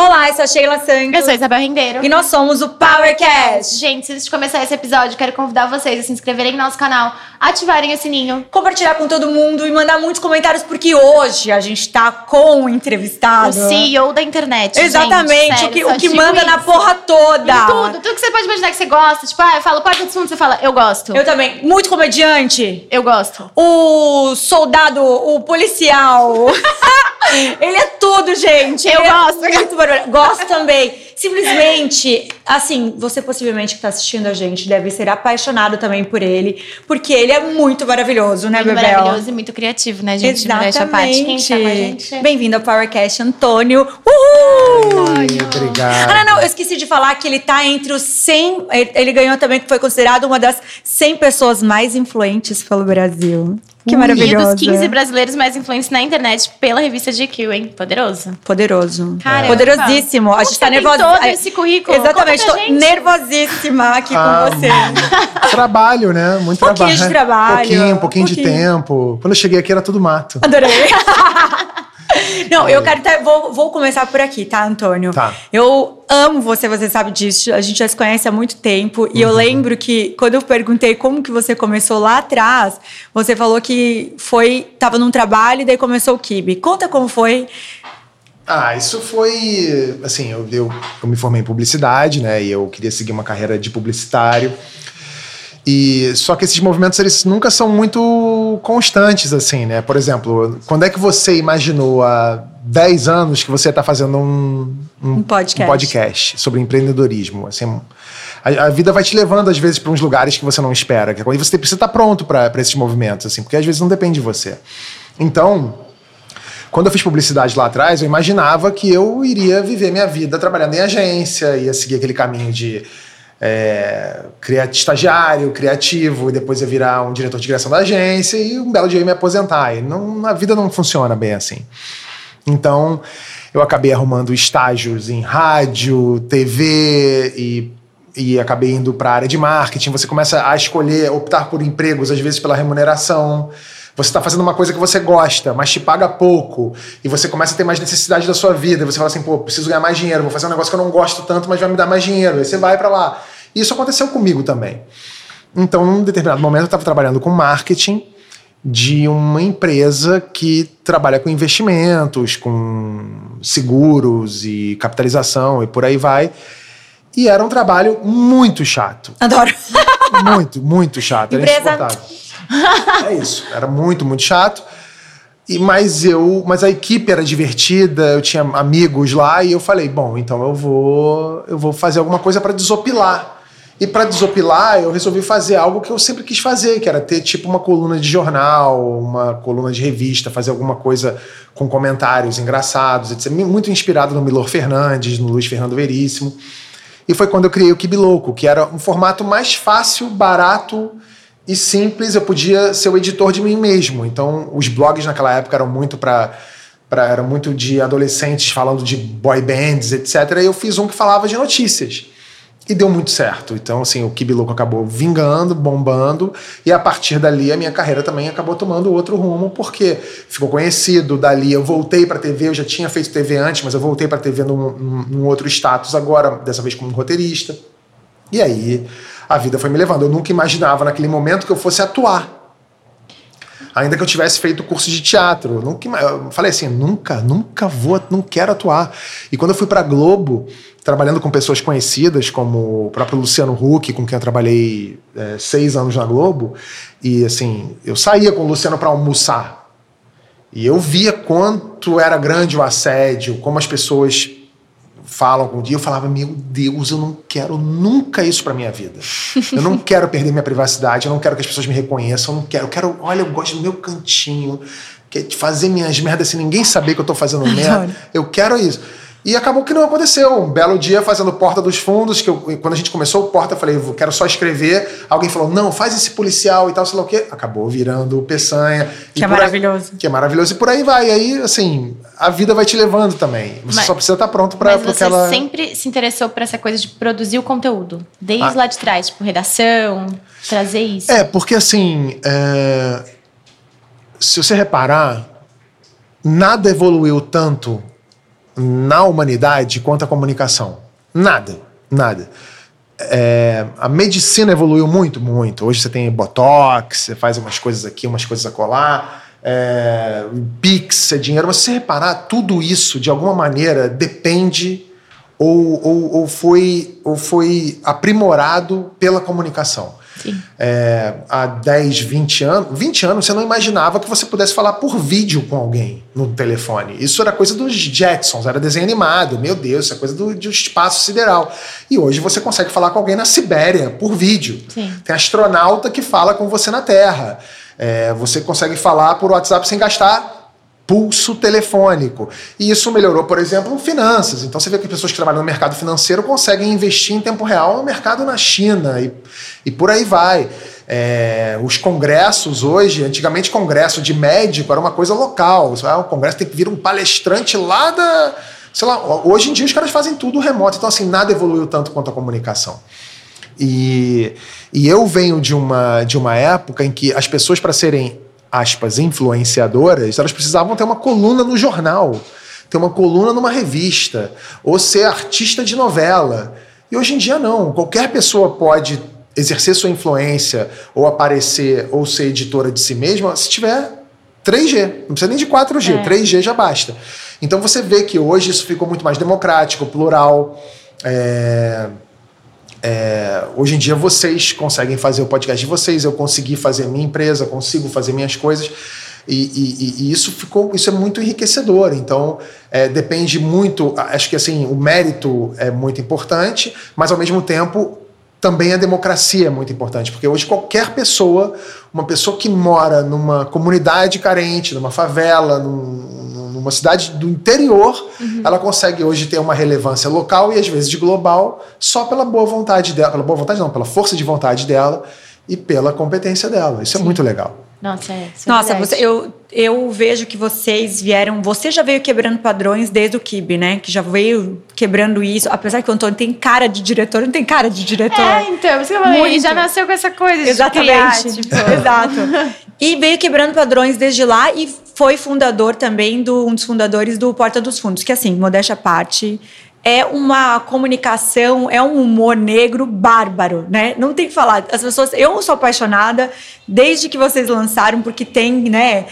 Olá, eu sou a Sheila Santos. Eu sou a Isabel Rendeiro. E nós somos o PowerCast. Gente, antes de começar esse episódio, quero convidar vocês a se inscreverem no nosso canal, ativarem o sininho. Compartilhar com todo mundo e mandar muitos comentários, porque hoje a gente tá com o entrevistado. O CEO da internet. Exatamente, gente, o que, sério, o que manda digo na isso. porra toda. Em tudo, tudo que você pode imaginar que você gosta. Tipo, ah, eu falo Porta dos Fundos, você fala, eu gosto. Eu também. Muito comediante. Eu gosto. O soldado, o policial. Ele é tudo, gente. Eu Ele é gosto. muito barulho. Gosto também. Simplesmente, assim, você possivelmente que tá assistindo a gente deve ser apaixonado também por ele, porque ele é muito maravilhoso, né, Muito Bebel? maravilhoso e muito criativo, né, gente? Tá gente? Bem-vindo ao PowerCast, Antônio. Uhul! Ai, obrigado. Ah, não, não, eu esqueci de falar que ele tá entre os 100. ele- Ele ganhou também, que foi considerado uma das 100 pessoas mais influentes pelo Brasil. Que E maravilhoso. dos 15 brasileiros mais influentes na internet pela revista GQ, hein? Poderoso. Poderoso. Caramba. Poderosíssimo. A gente tá nervosa. todo esse currículo? Exatamente, tô nervosíssima aqui Ah, com você. Trabalho, né? Muito Pouquinho trabalho. de trabalho, Pouquinho, um pouquinho, de pouquinho. tempo. Quando eu cheguei aqui era tudo mato. Adorei. Não, eu quero. tá- vou, vou começar por aqui, tá, Antônio? Tá. Eu amo você, você sabe disso. A gente já se conhece há muito tempo. E Uhum. eu lembro que quando eu perguntei como que você começou lá atrás, você falou que foi. tava num trabalho e daí começou o Kibe. Conta como foi. Ah, isso foi. Assim, eu, eu, eu me formei em publicidade, né? E eu queria seguir uma carreira de publicitário. E só que esses movimentos eles nunca são muito constantes assim, né? Por exemplo, quando é que você imaginou há 10 anos que você está fazendo um, Um podcast. um podcast sobre empreendedorismo? Assim, a, a vida vai te levando às vezes para uns lugares que você não espera, que é quando você precisa estar pronto para esses movimentos, assim, porque às vezes não depende de você. Então, quando eu fiz publicidade lá atrás, eu imaginava que eu iria viver minha vida trabalhando em agência, ia seguir aquele caminho de é, estagiário, criativo, e depois ia virar um diretor de criação da agência e um belo dia ia me aposentar. E não, a vida não funciona bem assim. Então, eu acabei arrumando estágios em rádio, TV e, e acabei indo para a área de marketing. Você começa a escolher, optar por empregos, às vezes pela remuneração. Você está fazendo uma coisa que você gosta, mas te paga pouco. E você começa a ter mais necessidade da sua vida. E você fala assim, pô, preciso ganhar mais dinheiro. Vou fazer um negócio que eu não gosto tanto, mas vai me dar mais dinheiro. Aí você vai para lá. E isso aconteceu comigo também. Então, num determinado momento, eu estava trabalhando com marketing de uma empresa que trabalha com investimentos, com seguros e capitalização e por aí vai. E era um trabalho muito chato. Adoro. Muito, muito chato. Era Empresa- insuportável. É isso. Era muito, muito chato. E, mas eu, mas a equipe era divertida, eu tinha amigos lá e eu falei, bom, então eu vou, eu vou fazer alguma coisa para desopilar. E para desopilar, eu resolvi fazer algo que eu sempre quis fazer, que era ter tipo uma coluna de jornal, uma coluna de revista, fazer alguma coisa com comentários engraçados, etc. Muito inspirado no Milor Fernandes, no Luiz Fernando Veríssimo. E foi quando eu criei o Kibi Louco, que era um formato mais fácil, barato e simples. Eu podia ser o editor de mim mesmo. Então, os blogs naquela época eram muito para eram muito de adolescentes falando de boy bands, etc. E eu fiz um que falava de notícias. E deu muito certo. Então, assim, o Kibi Louco acabou vingando, bombando, e a partir dali a minha carreira também acabou tomando outro rumo, porque ficou conhecido. Dali eu voltei para TV, eu já tinha feito TV antes, mas eu voltei para TV num, num outro status agora, dessa vez como roteirista. E aí a vida foi me levando. Eu nunca imaginava naquele momento que eu fosse atuar. Ainda que eu tivesse feito curso de teatro. Nunca, eu falei assim, nunca, nunca vou, não quero atuar. E quando eu fui para Globo, trabalhando com pessoas conhecidas, como o próprio Luciano Huck, com quem eu trabalhei é, seis anos na Globo, e assim, eu saía com o Luciano para almoçar. E eu via quanto era grande o assédio, como as pessoas falam o dia, eu falava, meu Deus, eu não quero nunca isso pra minha vida. Eu não quero perder minha privacidade, eu não quero que as pessoas me reconheçam, eu não quero, eu quero, olha, eu gosto do meu cantinho, que é fazer minhas merdas sem ninguém saber que eu tô fazendo merda. Eu quero isso. E acabou que não aconteceu. Um belo dia fazendo Porta dos Fundos, que eu, quando a gente começou o Porta, eu falei, eu quero só escrever. Alguém falou, não, faz esse policial e tal, sei lá o quê. Acabou virando o Peçanha. Que é por aí- maravilhoso. que é maravilhoso. E por aí vai. E aí, assim, a vida vai te levando também. Você Mas- só precisa estar pronto pra, Mas pra você aquela. sempre se interessou por essa coisa de produzir o conteúdo. Desde Ah. lá de trás, tipo, redação, trazer isso. É, porque assim, é, se você reparar, nada evoluiu tanto na humanidade quanto à comunicação. Nada, nada. É, a medicina evoluiu muito, muito. Hoje você tem botox, você faz umas coisas aqui, umas coisas a colar, é, Pix, é dinheiro. Mas se você reparar, tudo isso, de alguma maneira, depende ou, ou, ou, foi, ou foi aprimorado pela comunicação. É, há 10, 20 anos, 20 anos você não imaginava que você pudesse falar por vídeo com alguém no telefone. Isso era coisa dos Jetsons, era desenho animado. Meu Deus, isso é coisa do, do espaço sideral. E hoje você consegue falar com alguém na Sibéria por vídeo. Sim. Tem astronauta que fala com você na Terra. É, você consegue falar por WhatsApp sem gastar pulso telefônico. E isso melhorou, por exemplo, finanças. Então você vê que pessoas que trabalham no mercado financeiro conseguem investir em tempo real no mercado na China e, e por aí vai. É, os congressos hoje, antigamente congresso de médico era uma coisa local. O congresso tem que vir um palestrante lá da. Sei lá, hoje em dia os caras fazem tudo remoto. Então, assim, nada evoluiu tanto quanto a comunicação. E, e eu venho de uma, de uma época em que as pessoas, para serem aspas, influenciadoras, elas precisavam ter uma coluna no jornal, ter uma coluna numa revista, ou ser artista de novela. E hoje em dia não. Qualquer pessoa pode exercer sua influência, ou aparecer, ou ser editora de si mesma, se tiver 3G. Não precisa nem de 4G, é. 3G já basta. Então você vê que hoje isso ficou muito mais democrático, plural. É é, hoje em dia vocês conseguem fazer o podcast de vocês, eu consegui fazer minha empresa, consigo fazer minhas coisas. E, e, e, isso ficou isso é muito enriquecedor então é, depende muito acho que assim o mérito é muito importante mas ao mesmo tempo também a democracia é muito importante porque hoje qualquer pessoa uma pessoa que mora numa comunidade carente numa favela num, numa cidade do interior, uhum. ela consegue hoje ter uma relevância local e às vezes de global só pela boa vontade dela, pela boa vontade não, pela força de vontade dela e pela competência dela. Isso é Sim. é muito legal. Nossa, é, é Nossa, você, eu, eu vejo que vocês vieram. Você já veio quebrando padrões desde o Kibe, né? Que já veio quebrando isso. Apesar que o Antônio tem cara de diretor, não tem cara de diretor. É, então, você falei, já nasceu com essa coisa de Exatamente. Criar, tipo. Exato. E veio quebrando padrões desde lá e foi fundador também do um dos fundadores do Porta dos Fundos, que assim, modéstia à parte, é uma comunicação, é um humor negro bárbaro, né? Não tem que falar. As pessoas, eu sou apaixonada desde que vocês lançaram, porque tem, né?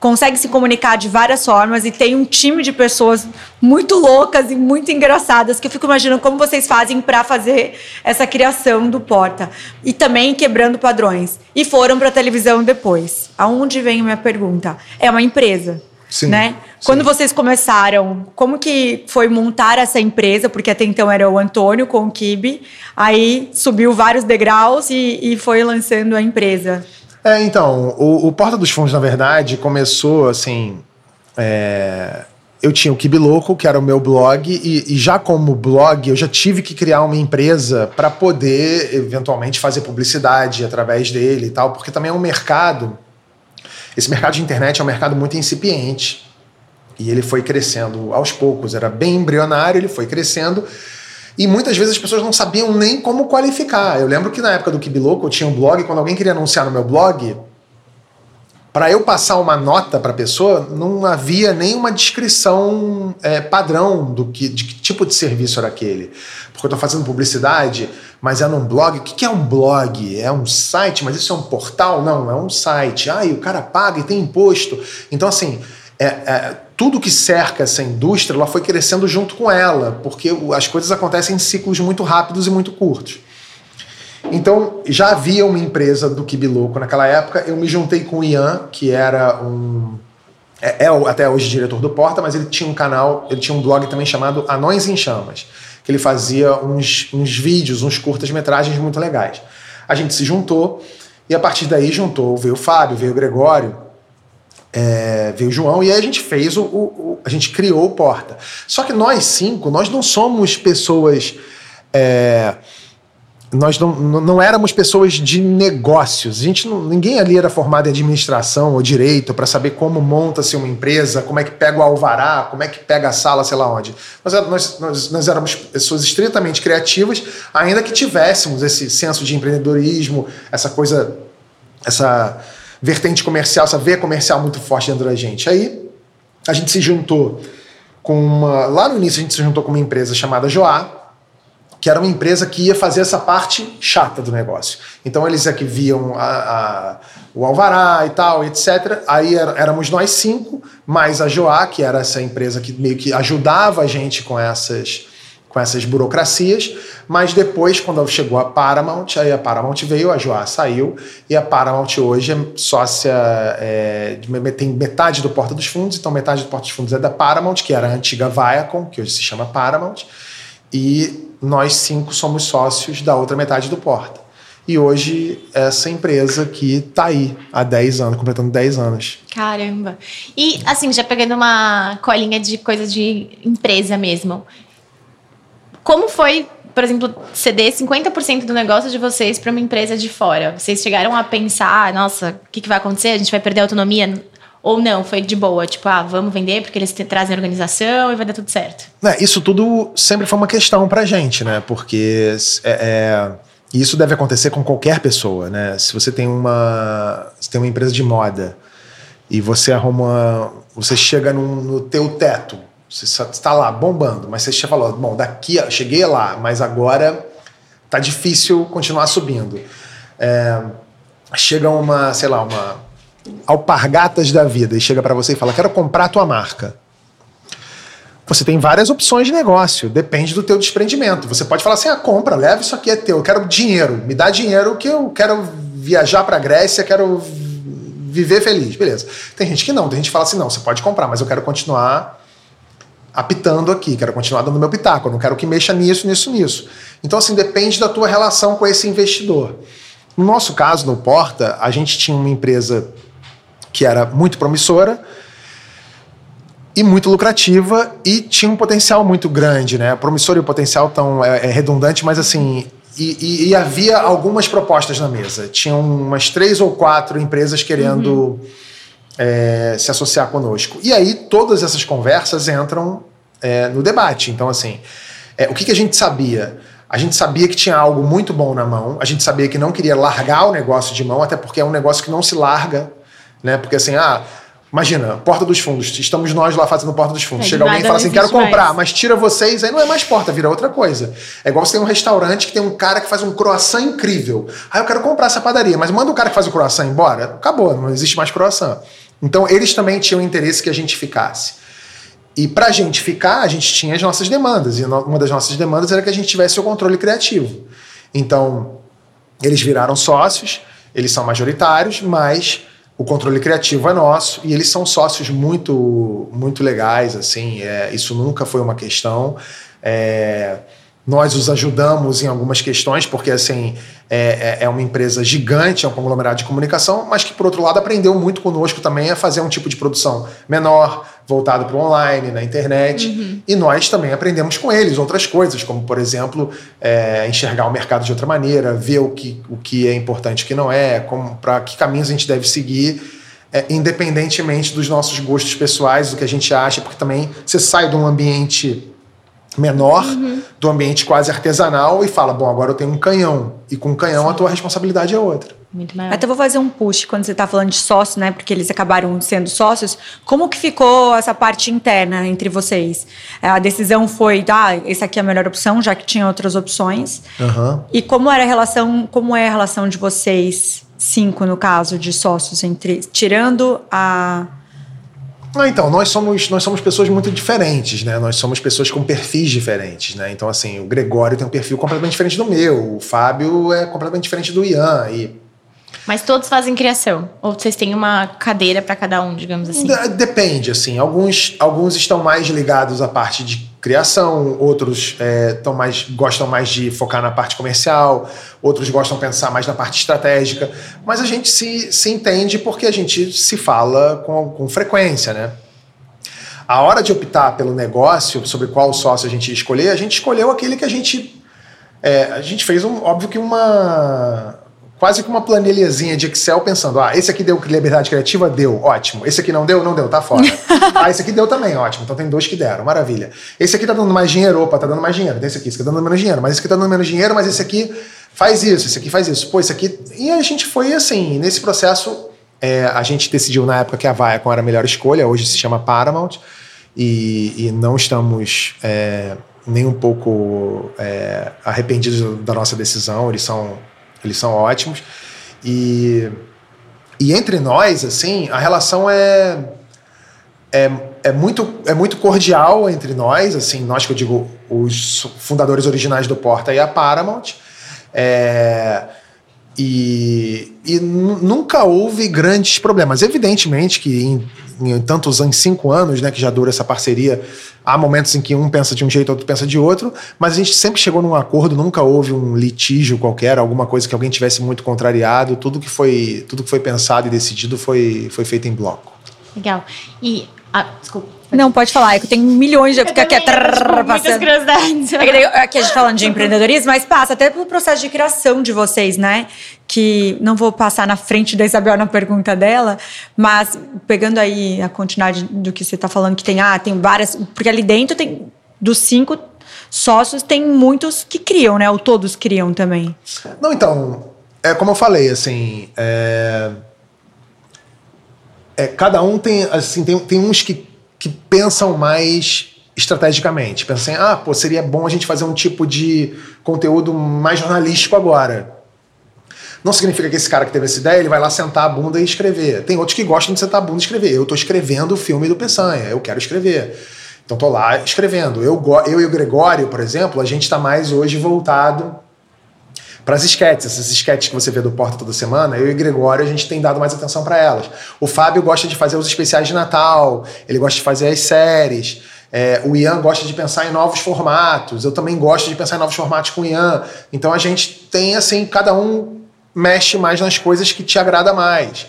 Consegue se comunicar de várias formas e tem um time de pessoas muito loucas e muito engraçadas que eu fico imaginando como vocês fazem para fazer essa criação do Porta e também quebrando padrões. E foram para televisão depois. Aonde vem a minha pergunta? É uma empresa, Sim, né? Sim. Quando vocês começaram, como que foi montar essa empresa? Porque até então era o Antônio com o Kibe, aí subiu vários degraus e, e foi lançando a empresa. É, então, o, o, Porta dos Fundos, na verdade, começou assim. É, eu tinha o Kibe Louco, que era o meu blog, e, e, já como blog, eu já tive que criar uma empresa para poder, eventualmente, fazer publicidade através dele e tal, porque também é um mercado esse mercado de internet é um mercado muito incipiente. E ele foi crescendo aos poucos, era bem embrionário, ele foi crescendo. E muitas vezes as pessoas não sabiam nem como qualificar. Eu lembro que na época do Kibiloco eu tinha um blog, quando alguém queria anunciar no meu blog, para eu passar uma nota para a pessoa, não havia nenhuma descrição é, padrão do que, de que tipo de serviço era aquele. Porque eu estou fazendo publicidade, mas é num blog. O que é um blog? É um site, mas isso é um portal? Não, é um site. Ah, e o cara paga e tem imposto. Então, assim, é, é, tudo que cerca essa indústria ela foi crescendo junto com ela, porque as coisas acontecem em ciclos muito rápidos e muito curtos. Então, já havia uma empresa do Kibiloco naquela época. Eu me juntei com o Ian, que era um. É, é, até hoje diretor do Porta, mas ele tinha um canal, ele tinha um blog também chamado Anões em Chamas, que ele fazia uns, uns vídeos, uns curtas-metragens muito legais. A gente se juntou e a partir daí juntou, veio o Fábio, veio o Gregório, é, veio o João, e aí a gente fez o, o, A gente criou o Porta. Só que nós cinco, nós não somos pessoas. É, nós não, não éramos pessoas de negócios. A gente não, ninguém ali era formado em administração ou direito para saber como monta-se uma empresa, como é que pega o alvará, como é que pega a sala, sei lá onde. Nós, nós, nós, nós éramos pessoas estritamente criativas, ainda que tivéssemos esse senso de empreendedorismo, essa coisa, essa vertente comercial, essa veia comercial muito forte dentro da gente. Aí a gente se juntou com uma. Lá no início a gente se juntou com uma empresa chamada Joá, que era uma empresa que ia fazer essa parte chata do negócio. Então eles é que viam a, a, o alvará e tal, etc. Aí éramos nós cinco, mais a Joá, que era essa empresa que meio que ajudava a gente com essas com essas burocracias, mas depois, quando chegou a Paramount, aí a Paramount veio, a Joá saiu, e a Paramount hoje é sócia, é, tem metade do Porta dos Fundos, então metade do Porta dos Fundos é da Paramount, que era a antiga Viacom, que hoje se chama Paramount, e nós cinco somos sócios da outra metade do Porta. E hoje, essa empresa que está aí há 10 anos, completando 10 anos. Caramba. E, assim, já pegando uma colinha de coisa de empresa mesmo. Como foi, por exemplo, ceder 50% do negócio de vocês para uma empresa de fora? Vocês chegaram a pensar, nossa, o que, que vai acontecer? A gente vai perder a autonomia? Ou não, foi de boa, tipo, ah, vamos vender porque eles trazem organização e vai dar tudo certo. É, isso tudo sempre foi uma questão pra gente, né? Porque é, é, isso deve acontecer com qualquer pessoa, né? Se você tem uma, tem uma empresa de moda e você arruma, você chega num, no teu teto você está lá bombando, mas você já falou, bom, daqui cheguei lá, mas agora tá difícil continuar subindo. É, chega uma, sei lá, uma alpargatas da vida e chega para você e fala, quero comprar a tua marca. Você tem várias opções de negócio, depende do teu desprendimento. Você pode falar assim, ah, compra, leva isso aqui é teu, eu quero dinheiro, me dá dinheiro que eu quero viajar para Grécia, quero viver feliz, beleza. Tem gente que não, tem gente que fala assim, não, você pode comprar, mas eu quero continuar apitando aqui, quero continuar dando meu pitaco, eu não quero que mexa nisso, nisso, nisso. Então, assim, depende da tua relação com esse investidor. No nosso caso, no Porta, a gente tinha uma empresa que era muito promissora e muito lucrativa e tinha um potencial muito grande, né? Promissor e o potencial tão é, é redundante, mas assim e, e, e, havia algumas propostas na mesa. Tinham umas três ou quatro empresas querendo uhum. é, se associar conosco. E aí todas essas conversas entram é, no debate. Então, assim, é, o que, que a gente sabia? A gente sabia que tinha algo muito bom na mão, a gente sabia que não queria largar o negócio de mão, até porque é um negócio que não se larga, né? Porque assim, ah, Imagina, porta dos fundos. Estamos nós lá fazendo porta dos fundos. É, Chega alguém e fala assim: quero comprar, mais. mas tira vocês, aí não é mais porta, vira outra coisa. É igual você tem um restaurante que tem um cara que faz um croissant incrível. Aí eu quero comprar essa padaria, mas manda o cara que faz o croissant embora. Acabou, não existe mais croissant. Então eles também tinham interesse que a gente ficasse. E para a gente ficar, a gente tinha as nossas demandas. E uma das nossas demandas era que a gente tivesse o controle criativo. Então, eles viraram sócios, eles são majoritários, mas o controle criativo é nosso e eles são sócios muito, muito legais. Assim, é, isso nunca foi uma questão. É, nós os ajudamos em algumas questões, porque assim é, é, é uma empresa gigante, é um conglomerado de comunicação, mas que, por outro lado, aprendeu muito conosco também a fazer um tipo de produção menor, voltado para o online, na internet. Uhum. E nós também aprendemos com eles outras coisas, como, por exemplo, é, enxergar o mercado de outra maneira, ver o que, o que é importante e o que não é, para que caminhos a gente deve seguir. É, independentemente dos nossos gostos pessoais, do que a gente acha, porque também você sai de um ambiente menor uhum. do ambiente quase artesanal e fala: bom, agora eu tenho um canhão. E com um canhão Sim. a tua responsabilidade é outra. Muito maior. Até vou fazer um push quando você está falando de sócio, né? Porque eles acabaram sendo sócios. Como que ficou essa parte interna entre vocês? A decisão foi, ah, essa aqui é a melhor opção, já que tinha outras opções. Uhum. E como era a relação, como é a relação de vocês, cinco no caso, de sócios, entre tirando a ah, então, nós somos, nós somos pessoas muito diferentes, né? Nós somos pessoas com perfis diferentes, né? Então, assim, o Gregório tem um perfil completamente diferente do meu, o Fábio é completamente diferente do Ian e... Mas todos fazem criação? Ou vocês têm uma cadeira para cada um, digamos assim? Depende, assim. Alguns, alguns estão mais ligados à parte de criação, outros é, mais, gostam mais de focar na parte comercial, outros gostam de pensar mais na parte estratégica, mas a gente se, se entende porque a gente se fala com, com frequência, né? A hora de optar pelo negócio, sobre qual sócio a gente escolher, a gente escolheu aquele que a gente. É, a gente fez, um, óbvio que uma, quase que uma planilhazinha de Excel pensando: ah, esse aqui deu liberdade criativa? Deu, ótimo. Esse aqui não deu? Não deu, tá fora. ah, esse aqui deu também, ótimo. Então tem dois que deram, maravilha. Esse aqui tá dando mais dinheiro, opa, tá dando mais dinheiro. Tem esse aqui, esse aqui tá dando menos dinheiro, mas esse aqui tá dando menos dinheiro, mas esse aqui faz isso, esse aqui faz isso. Pô, esse aqui. E a gente foi assim, nesse processo, é, a gente decidiu na época que a Viacom era a melhor escolha, hoje se chama Paramount. e, e não estamos é, nem um pouco é, arrependidos da nossa decisão. Eles são, eles são ótimos. E, e entre nós, assim, a relação é, é, é, muito, é muito cordial entre nós, assim, nós que eu digo, os fundadores originais do Porta e a Paramount. É, e, e nunca houve grandes problemas. Evidentemente que em, em tantos anos, cinco anos, né, que já dura essa parceria, há momentos em que um pensa de um jeito, outro pensa de outro, mas a gente sempre chegou num acordo, nunca houve um litígio qualquer, alguma coisa que alguém tivesse muito contrariado. Tudo que foi, tudo que foi pensado e decidido foi, foi feito em bloco. Legal. E ah, desculpa. Não, pode falar. É que eu tenho milhões de. Fica aqui, tipo, muitas curiosidades. É que daí, aqui a gente falando de empreendedorismo, mas passa até pelo processo de criação de vocês, né? Que não vou passar na frente da Isabel na pergunta dela, mas pegando aí a continuidade do que você está falando, que tem, ah, tem várias. Porque ali dentro tem. Dos cinco sócios, tem muitos que criam, né? Ou todos criam também. Não, então. É como eu falei, assim. É é, cada um tem, assim, tem, tem uns que, que pensam mais estrategicamente. Pensam assim, ah, pô, seria bom a gente fazer um tipo de conteúdo mais jornalístico agora. Não significa que esse cara que teve essa ideia, ele vai lá sentar a bunda e escrever. Tem outros que gostam de sentar a bunda e escrever. Eu estou escrevendo o filme do Peçanha, eu quero escrever. Então tô lá escrevendo. Eu, eu e o Gregório, por exemplo, a gente está mais hoje voltado para as esquetes, essas esquetes que você vê do Porta toda semana, eu e Gregório, a gente tem dado mais atenção para elas. O Fábio gosta de fazer os especiais de Natal, ele gosta de fazer as séries. É, o Ian gosta de pensar em novos formatos, eu também gosto de pensar em novos formatos com o Ian. Então a gente tem assim, cada um mexe mais nas coisas que te agrada mais.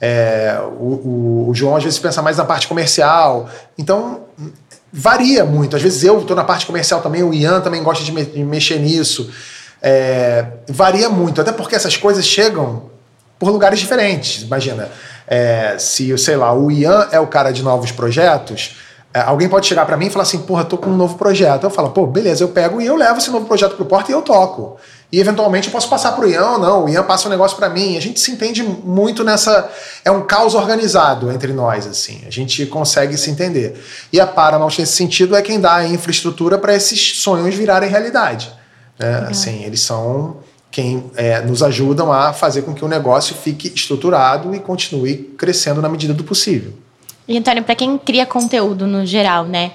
É, o, o, o, João às vezes pensa mais na parte comercial. Então varia muito. Às vezes eu estou na parte comercial também, o Ian também gosta de, me, de mexer nisso é, varia muito, até porque essas coisas chegam por lugares diferentes. Imagina, é, se, sei lá, o Ian é o cara de novos projetos, é, alguém pode chegar para mim e falar assim, porra, tô com um novo projeto. Eu falo, pô, beleza, eu pego e eu levo esse novo projeto pro porta e eu toco. E eventualmente eu posso passar pro Ian ou não, o Ian passa um negócio para mim. A gente se entende muito nessa. É um caos organizado entre nós, assim. A gente consegue se entender. E a Paramount, nesse sentido, é quem dá a infraestrutura para esses sonhos virarem realidade. Né? Assim, eles são quem é, nos ajudam a fazer com que o negócio fique estruturado e continue crescendo na medida do possível. E Antônio, para quem cria conteúdo no geral, né?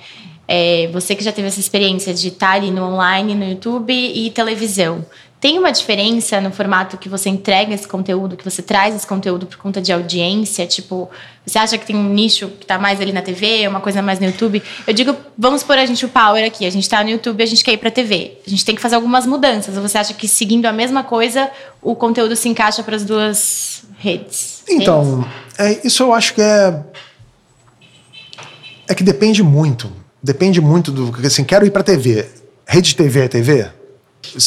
É, você que já teve essa experiência de estar ali no online, no YouTube e televisão. Tem uma diferença no formato que você entrega esse conteúdo, que você traz esse conteúdo por conta de audiência? Tipo, você acha que tem um nicho que está mais ali na TV, uma coisa mais no YouTube? Eu digo, vamos pôr a gente o power aqui. A gente está no YouTube, a gente quer ir para TV. A gente tem que fazer algumas mudanças. Ou você acha que seguindo a mesma coisa, o conteúdo se encaixa para as duas redes? Então, é, isso eu acho que é. É que depende muito. Depende muito do. Assim, quero ir para TV. Rede TV é TV?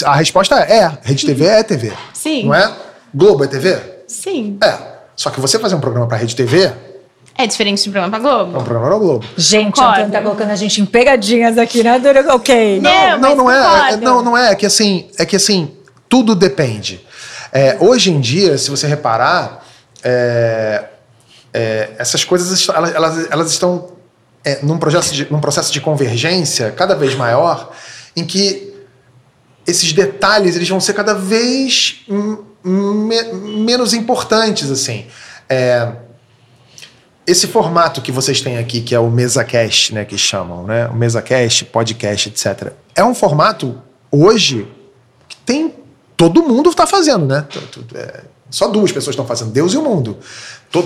A resposta é, é. Rede TV é TV. Sim. Não é? Globo é TV? Sim. É. Só que você fazer um programa para Rede TV é diferente de um programa pra Globo. É um programa pra Globo. Gente, o Antônio tá colocando a gente em pegadinhas aqui, né? Ok. Não, não, não, é, é, Não, não é. É que assim, é que assim, tudo depende. É, hoje em dia, se você reparar, é, é, essas coisas elas, elas, elas estão é, num, processo de, num processo de convergência cada vez maior, em que esses detalhes eles vão ser cada vez me menos importantes assim. É, esse formato que vocês têm aqui, que é o MesaCast, né, que chamam, né, o MesaCast, podcast, etc. É um formato hoje que tem todo mundo está fazendo, né? É, só duas pessoas estão fazendo, Deus e o mundo.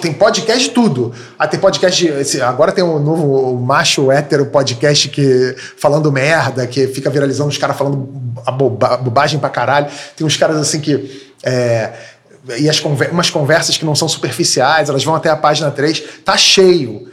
Tem podcast de tudo. Ah, tem podcast de, Agora tem um novo macho hétero podcast que falando merda, que fica viralizando os caras falando a bobagem pra caralho. Tem uns caras assim que. É, e as conver umas conversas que não são superficiais, elas vão até a página 3, tá cheio.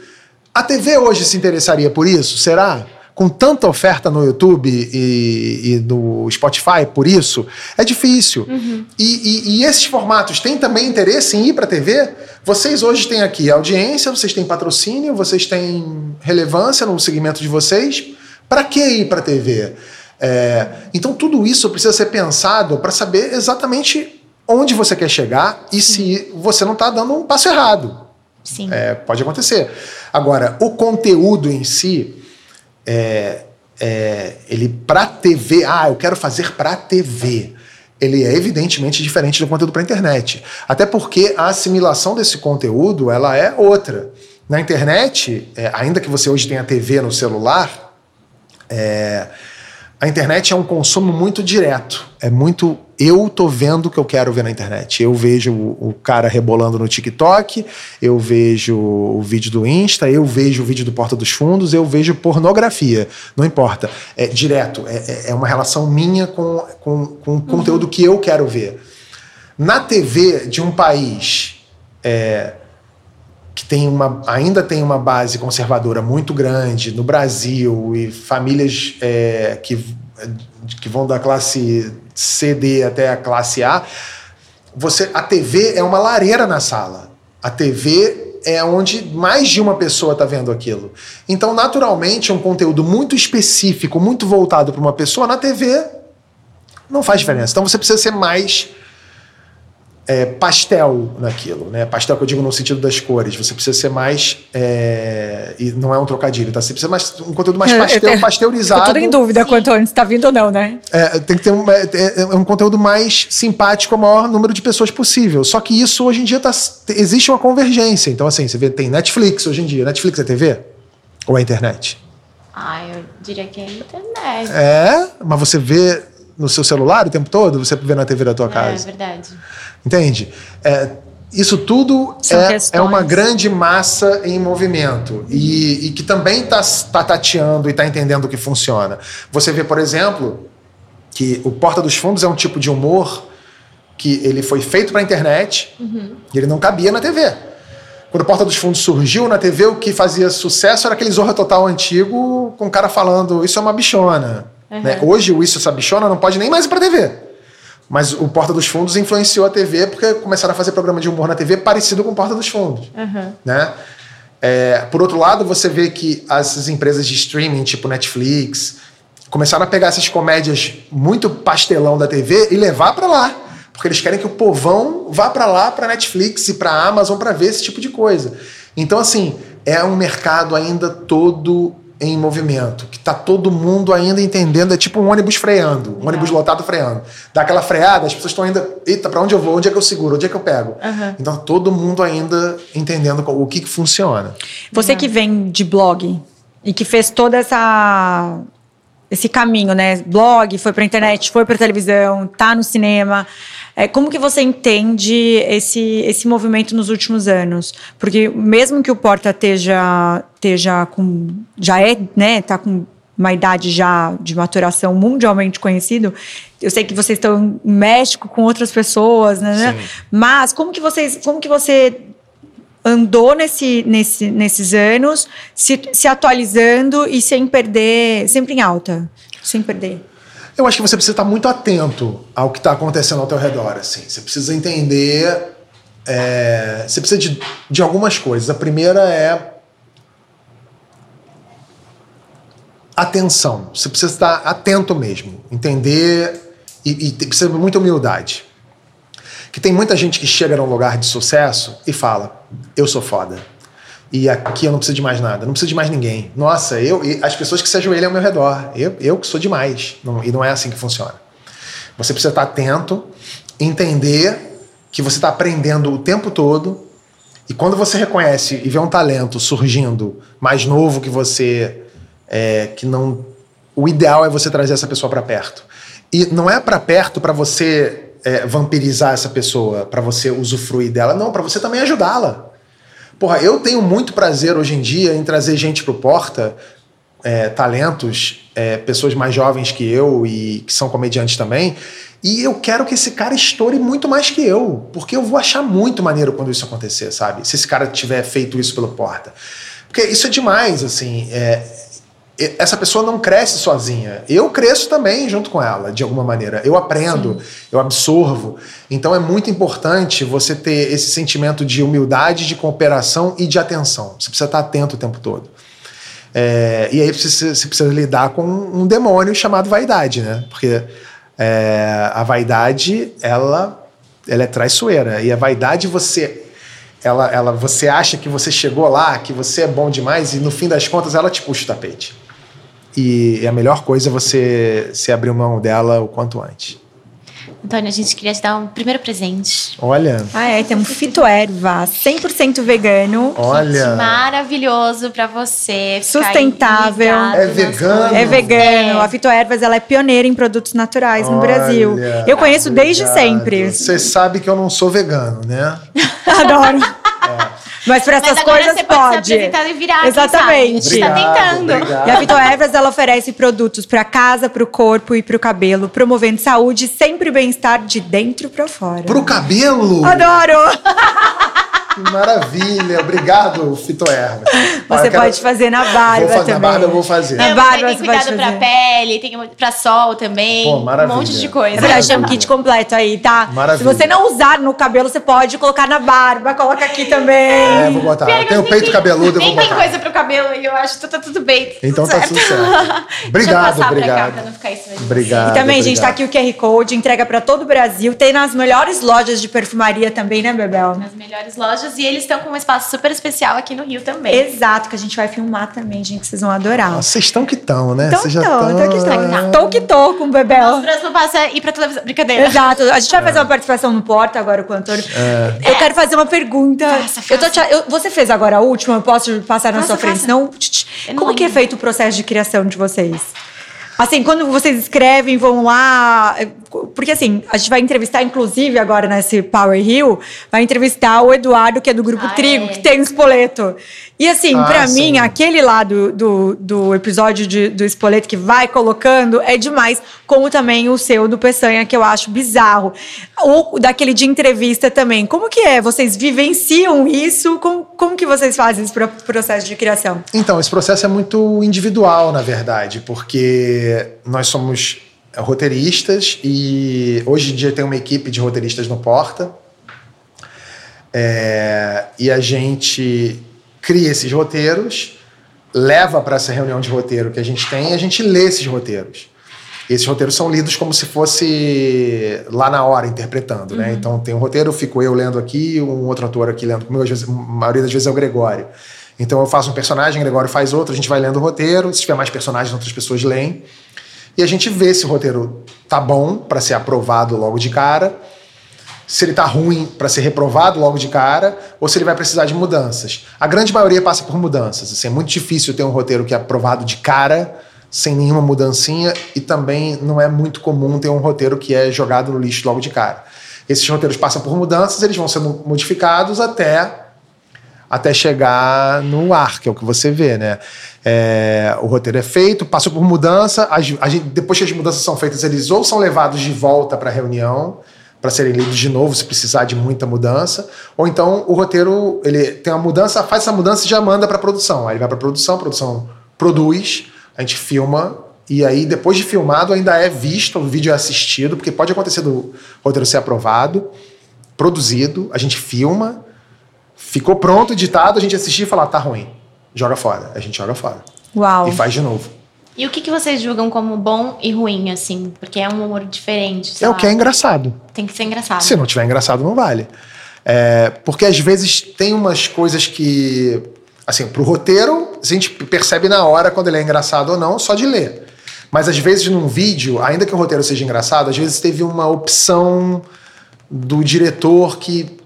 A TV hoje se interessaria por isso? Será? Com tanta oferta no YouTube e, e no Spotify, por isso, é difícil. Uhum. E, e, e, esses formatos têm também interesse em ir para a TV? Vocês hoje têm aqui audiência, vocês têm patrocínio, vocês têm relevância no segmento de vocês. Para que ir para a TV? É, então, tudo isso precisa ser pensado para saber exatamente onde você quer chegar e se você não está dando um passo errado. Sim. É, pode acontecer. Agora, o conteúdo em si, é, é, ele para TV, ah, eu quero fazer para TV. Ele é evidentemente diferente do conteúdo para internet. Até porque a assimilação desse conteúdo ela é outra. Na internet, é, ainda que você hoje tenha TV no celular, é, a internet é um consumo muito direto. É muito. Eu tô vendo o que eu quero ver na internet. Eu vejo o cara rebolando no TikTok, eu vejo o vídeo do Insta, eu vejo o vídeo do Porta dos Fundos, eu vejo pornografia. Não importa. É direto. É, é, é uma relação minha com, com, com o conteúdo que eu quero ver. Na TV de um país. É, que tem uma, ainda tem uma base conservadora muito grande no Brasil e famílias é, que, que vão da classe C, D até a classe A, você, a TV é uma lareira na sala. A TV é onde mais de uma pessoa está vendo aquilo. Então, naturalmente, um conteúdo muito específico, muito voltado para uma pessoa na TV não faz diferença. Então, você precisa ser mais é, pastel naquilo, né? Pastel que eu digo no sentido das cores. Você precisa ser mais. É, e não é um trocadilho, tá? Você precisa mais um conteúdo mais pastel, tenho, pasteurizado. Tô tudo em dúvida quanto antes está vindo ou não, né? É, tem que ter um, é, é, um conteúdo mais simpático ao maior número de pessoas possível. Só que isso hoje em dia tá, existe uma convergência. Então, assim, você vê, tem Netflix hoje em dia. Netflix é TV? Ou é internet? Ah, eu diria que é internet. É, mas você vê no seu celular o tempo todo? Você vê na TV da tua casa? É verdade. Entende? É, isso tudo é, é, uma grande massa em movimento e, e que também está tá tateando e está entendendo o que funciona. Você vê, por exemplo, que o Porta dos Fundos é um tipo de humor que ele foi feito para a internet uhum. e ele não cabia na TV. Quando o Porta dos Fundos surgiu na TV, o que fazia sucesso era aquele Zorra Total antigo com o cara falando isso é uma bichona. Uhum. Né? Hoje o Isso Essa Bichona não pode nem mais ir para TV. Mas o Porta dos Fundos influenciou a TV porque começaram a fazer programa de humor na TV parecido com o Porta dos Fundos. Uhum. Né? É, por outro lado, você vê que as empresas de streaming, tipo Netflix, começaram a pegar essas comédias muito pastelão da TV e levar para lá. Porque eles querem que o povão vá para lá, para Netflix e para Amazon para ver esse tipo de coisa. Então, assim, é um mercado ainda todo em movimento, que tá todo mundo ainda entendendo, é tipo um ônibus freando, um ônibus lotado freando. Dá aquela freada, as pessoas estão ainda, eita, para onde eu vou? Onde é que eu seguro? Onde é que eu pego? Uhum. Então todo mundo ainda entendendo o que, que funciona. Você que vem de blog e que fez toda essa esse caminho, né? Blog, foi para internet, foi para televisão, tá no cinema. É, como que você entende esse, esse movimento nos últimos anos? Porque mesmo que o Porta esteja, esteja com. já é, né? Tá com uma idade já de maturação mundialmente conhecido. Eu sei que vocês estão em México com outras pessoas, né? Mas como que vocês, como que você andou nesse, nesse, nesses anos, se, se atualizando e sem perder, sempre em alta, sem perder? Eu acho que você precisa estar muito atento ao que está acontecendo ao teu redor. Assim. Você precisa entender. É, você precisa de, de algumas coisas. A primeira é atenção. Você precisa estar atento mesmo, entender e, e precisa de muita humildade. Que tem muita gente que chega num lugar de sucesso e fala: Eu sou foda. E aqui eu não preciso de mais nada, não preciso de mais ninguém. Nossa, eu e as pessoas que se ajoelham ao meu redor, eu, eu que sou demais. Não, e não é assim que funciona. Você precisa estar atento, entender que você está aprendendo o tempo todo. E quando você reconhece e vê um talento surgindo mais novo que você, é, que não. O ideal é você trazer essa pessoa para perto. E não é para perto para você é, vampirizar essa pessoa, para você usufruir dela. Não, para você também ajudá-la. Porra, eu tenho muito prazer hoje em dia em trazer gente pro Porta, é, talentos, é, pessoas mais jovens que eu e que são comediantes também. E eu quero que esse cara estoure muito mais que eu, porque eu vou achar muito maneiro quando isso acontecer, sabe? Se esse cara tiver feito isso pelo Porta. Porque isso é demais, assim. É, essa pessoa não cresce sozinha. Eu cresço também junto com ela, de alguma maneira. Eu aprendo, Sim. eu absorvo. Então é muito importante você ter esse sentimento de humildade, de cooperação e de atenção. Você precisa estar atento o tempo todo. É, e aí você, você, precisa lidar com um demônio chamado vaidade, né? Porque é, a vaidade, ela, ela é traiçoeira. E a vaidade você ela, ela, você acha que você chegou lá, que você é bom demais, e no fim das contas ela te puxa o tapete. E a melhor coisa é você se abrir mão dela o quanto antes. Antônio, a gente queria te dar um primeiro presente. Olha, Ah, é, tem um fitoerva, 100% vegano. olha. Maravilhoso pra você. Sustentável. É vegano? É vegano. É. A Fitoervas ela é pioneira em produtos naturais no Olha, Brasil. Eu conheço desde obrigado. sempre. Você sabe que eu não sou vegano, né? Adoro. Mas para Mas essas agora coisas você pode, pode. ser apresentado e virar. quem Exatamente. sabe? A gente tá tentando. obrigado. E a Fitoervas ela oferece produtos para casa, para o corpo e para o cabelo, promovendo saúde, sempre bem-estar de dentro para fora. Pro cabelo? Adoro! Que maravilha. Obrigado, Fitoerva. Você pode fazer na barba Vou fazer, também. na barba eu vou fazer. Na Não, barba tem você pode cuidado pra pele, tem pra sol também. Pô, maravilha. Um monte de coisa. É verdade, tem um kit completo aí, tá? Maravilha. Se você não usar no cabelo, você pode colocar na barba, coloca aqui também. É, vou botar. Pior Eu tenho peito tem- cabeludo, eu Nem vou tem botar. coisa pro cabelo e eu acho que tá tudo bem. Então tá tudo certo. Deixa Obrigado, eu passar obrigado. pra cá pra não ficar você. Obrigado. E também, gente, tá obrigado. aqui o QR Code, entrega pra todo o Brasil. Tem nas melhores lojas de perfumaria também, né, Bebel? Nas melhores lojas e eles estão com um espaço super especial aqui no Rio também. Exato, que a gente vai filmar também, gente, vocês vão adorar. Nossa, Vocês estão que estão, né? Vocês já estão. tô que é. tô. Que tô com o Bebel. Nosso próximo passo é ir pra televisão. Brincadeira. Exato. A gente vai fazer uma participação no Porta agora com o Antônio. Eu quero fazer uma pergunta. Faça, Eu tô te- eu- você fez agora a última, eu posso passar na Faça, sua frente? faça. Não? Como que é feito o processo de criação de vocês? Assim, quando vocês escrevem, vão lá. é, Porque assim, a gente vai entrevistar, inclusive, agora nesse Power Hill, vai entrevistar o Eduardo, que é do Grupo Ah, Trigo, é. que tem o Spoleto. E assim, Ah, pra sim. mim, aquele lá do, do, do episódio de- do Spoleto que vai colocando é demais, como também o seu do Peçanha, que eu acho bizarro. Ou daquele de entrevista também. Como que é? Vocês vivenciam isso? Como, como que vocês fazem esse pro- processo de criação? Então, esse processo é muito individual, na verdade, porque nós somos roteiristas e hoje em dia tem uma equipe de roteiristas no Porta. É, e a gente cria esses roteiros, leva para essa reunião de roteiro que a gente tem e a gente lê esses roteiros. Esses roteiros são lidos como se fosse lá na hora, interpretando, né? Então tem um roteiro, fico eu lendo aqui, um outro ator aqui lendo comigo, às vezes, a maioria das vezes é o Gregório. Então eu faço um personagem, o Gregório faz outro, a gente vai lendo o roteiro, se tiver mais personagens, outras pessoas leem. E a gente vê se o roteiro tá bom para ser aprovado logo de cara, se ele tá ruim para ser reprovado logo de cara, ou se ele vai precisar de mudanças. A grande maioria passa por mudanças. Assim, é muito difícil ter um roteiro que é aprovado de cara, sem nenhuma mudancinha, e também não é muito comum ter um roteiro que é jogado no lixo logo de cara. Esses roteiros passam por mudanças, eles vão sendo modificados até até chegar no ar, que é o que você vê, né? É, o roteiro é feito, passou por mudança, gente- depois que as mudanças são feitas, eles ou são levados de volta para a reunião, para serem lidos de novo, se precisar de muita mudança, ou então o roteiro, ele tem uma mudança, faz essa mudança e já manda para produção. Aí ele vai para produção, a produção produz, a gente filma, e aí depois de filmado ainda é visto, o vídeo é assistido, porque pode acontecer do roteiro ser aprovado, produzido, a gente filma, Ficou pronto, editado, a gente assistir e falar, tá ruim. Joga fora. A gente joga fora. Uau. E faz de novo. E o que, que vocês julgam como bom e ruim, assim? Porque é um humor diferente. É o lá. que é engraçado. Tem que ser engraçado. Se não tiver engraçado, não vale. É, porque às vezes tem umas coisas que. Assim, pro roteiro, a gente percebe na hora quando ele é engraçado ou não, só de ler. Mas às vezes num vídeo, ainda que o roteiro seja engraçado, às vezes teve uma opção do diretor que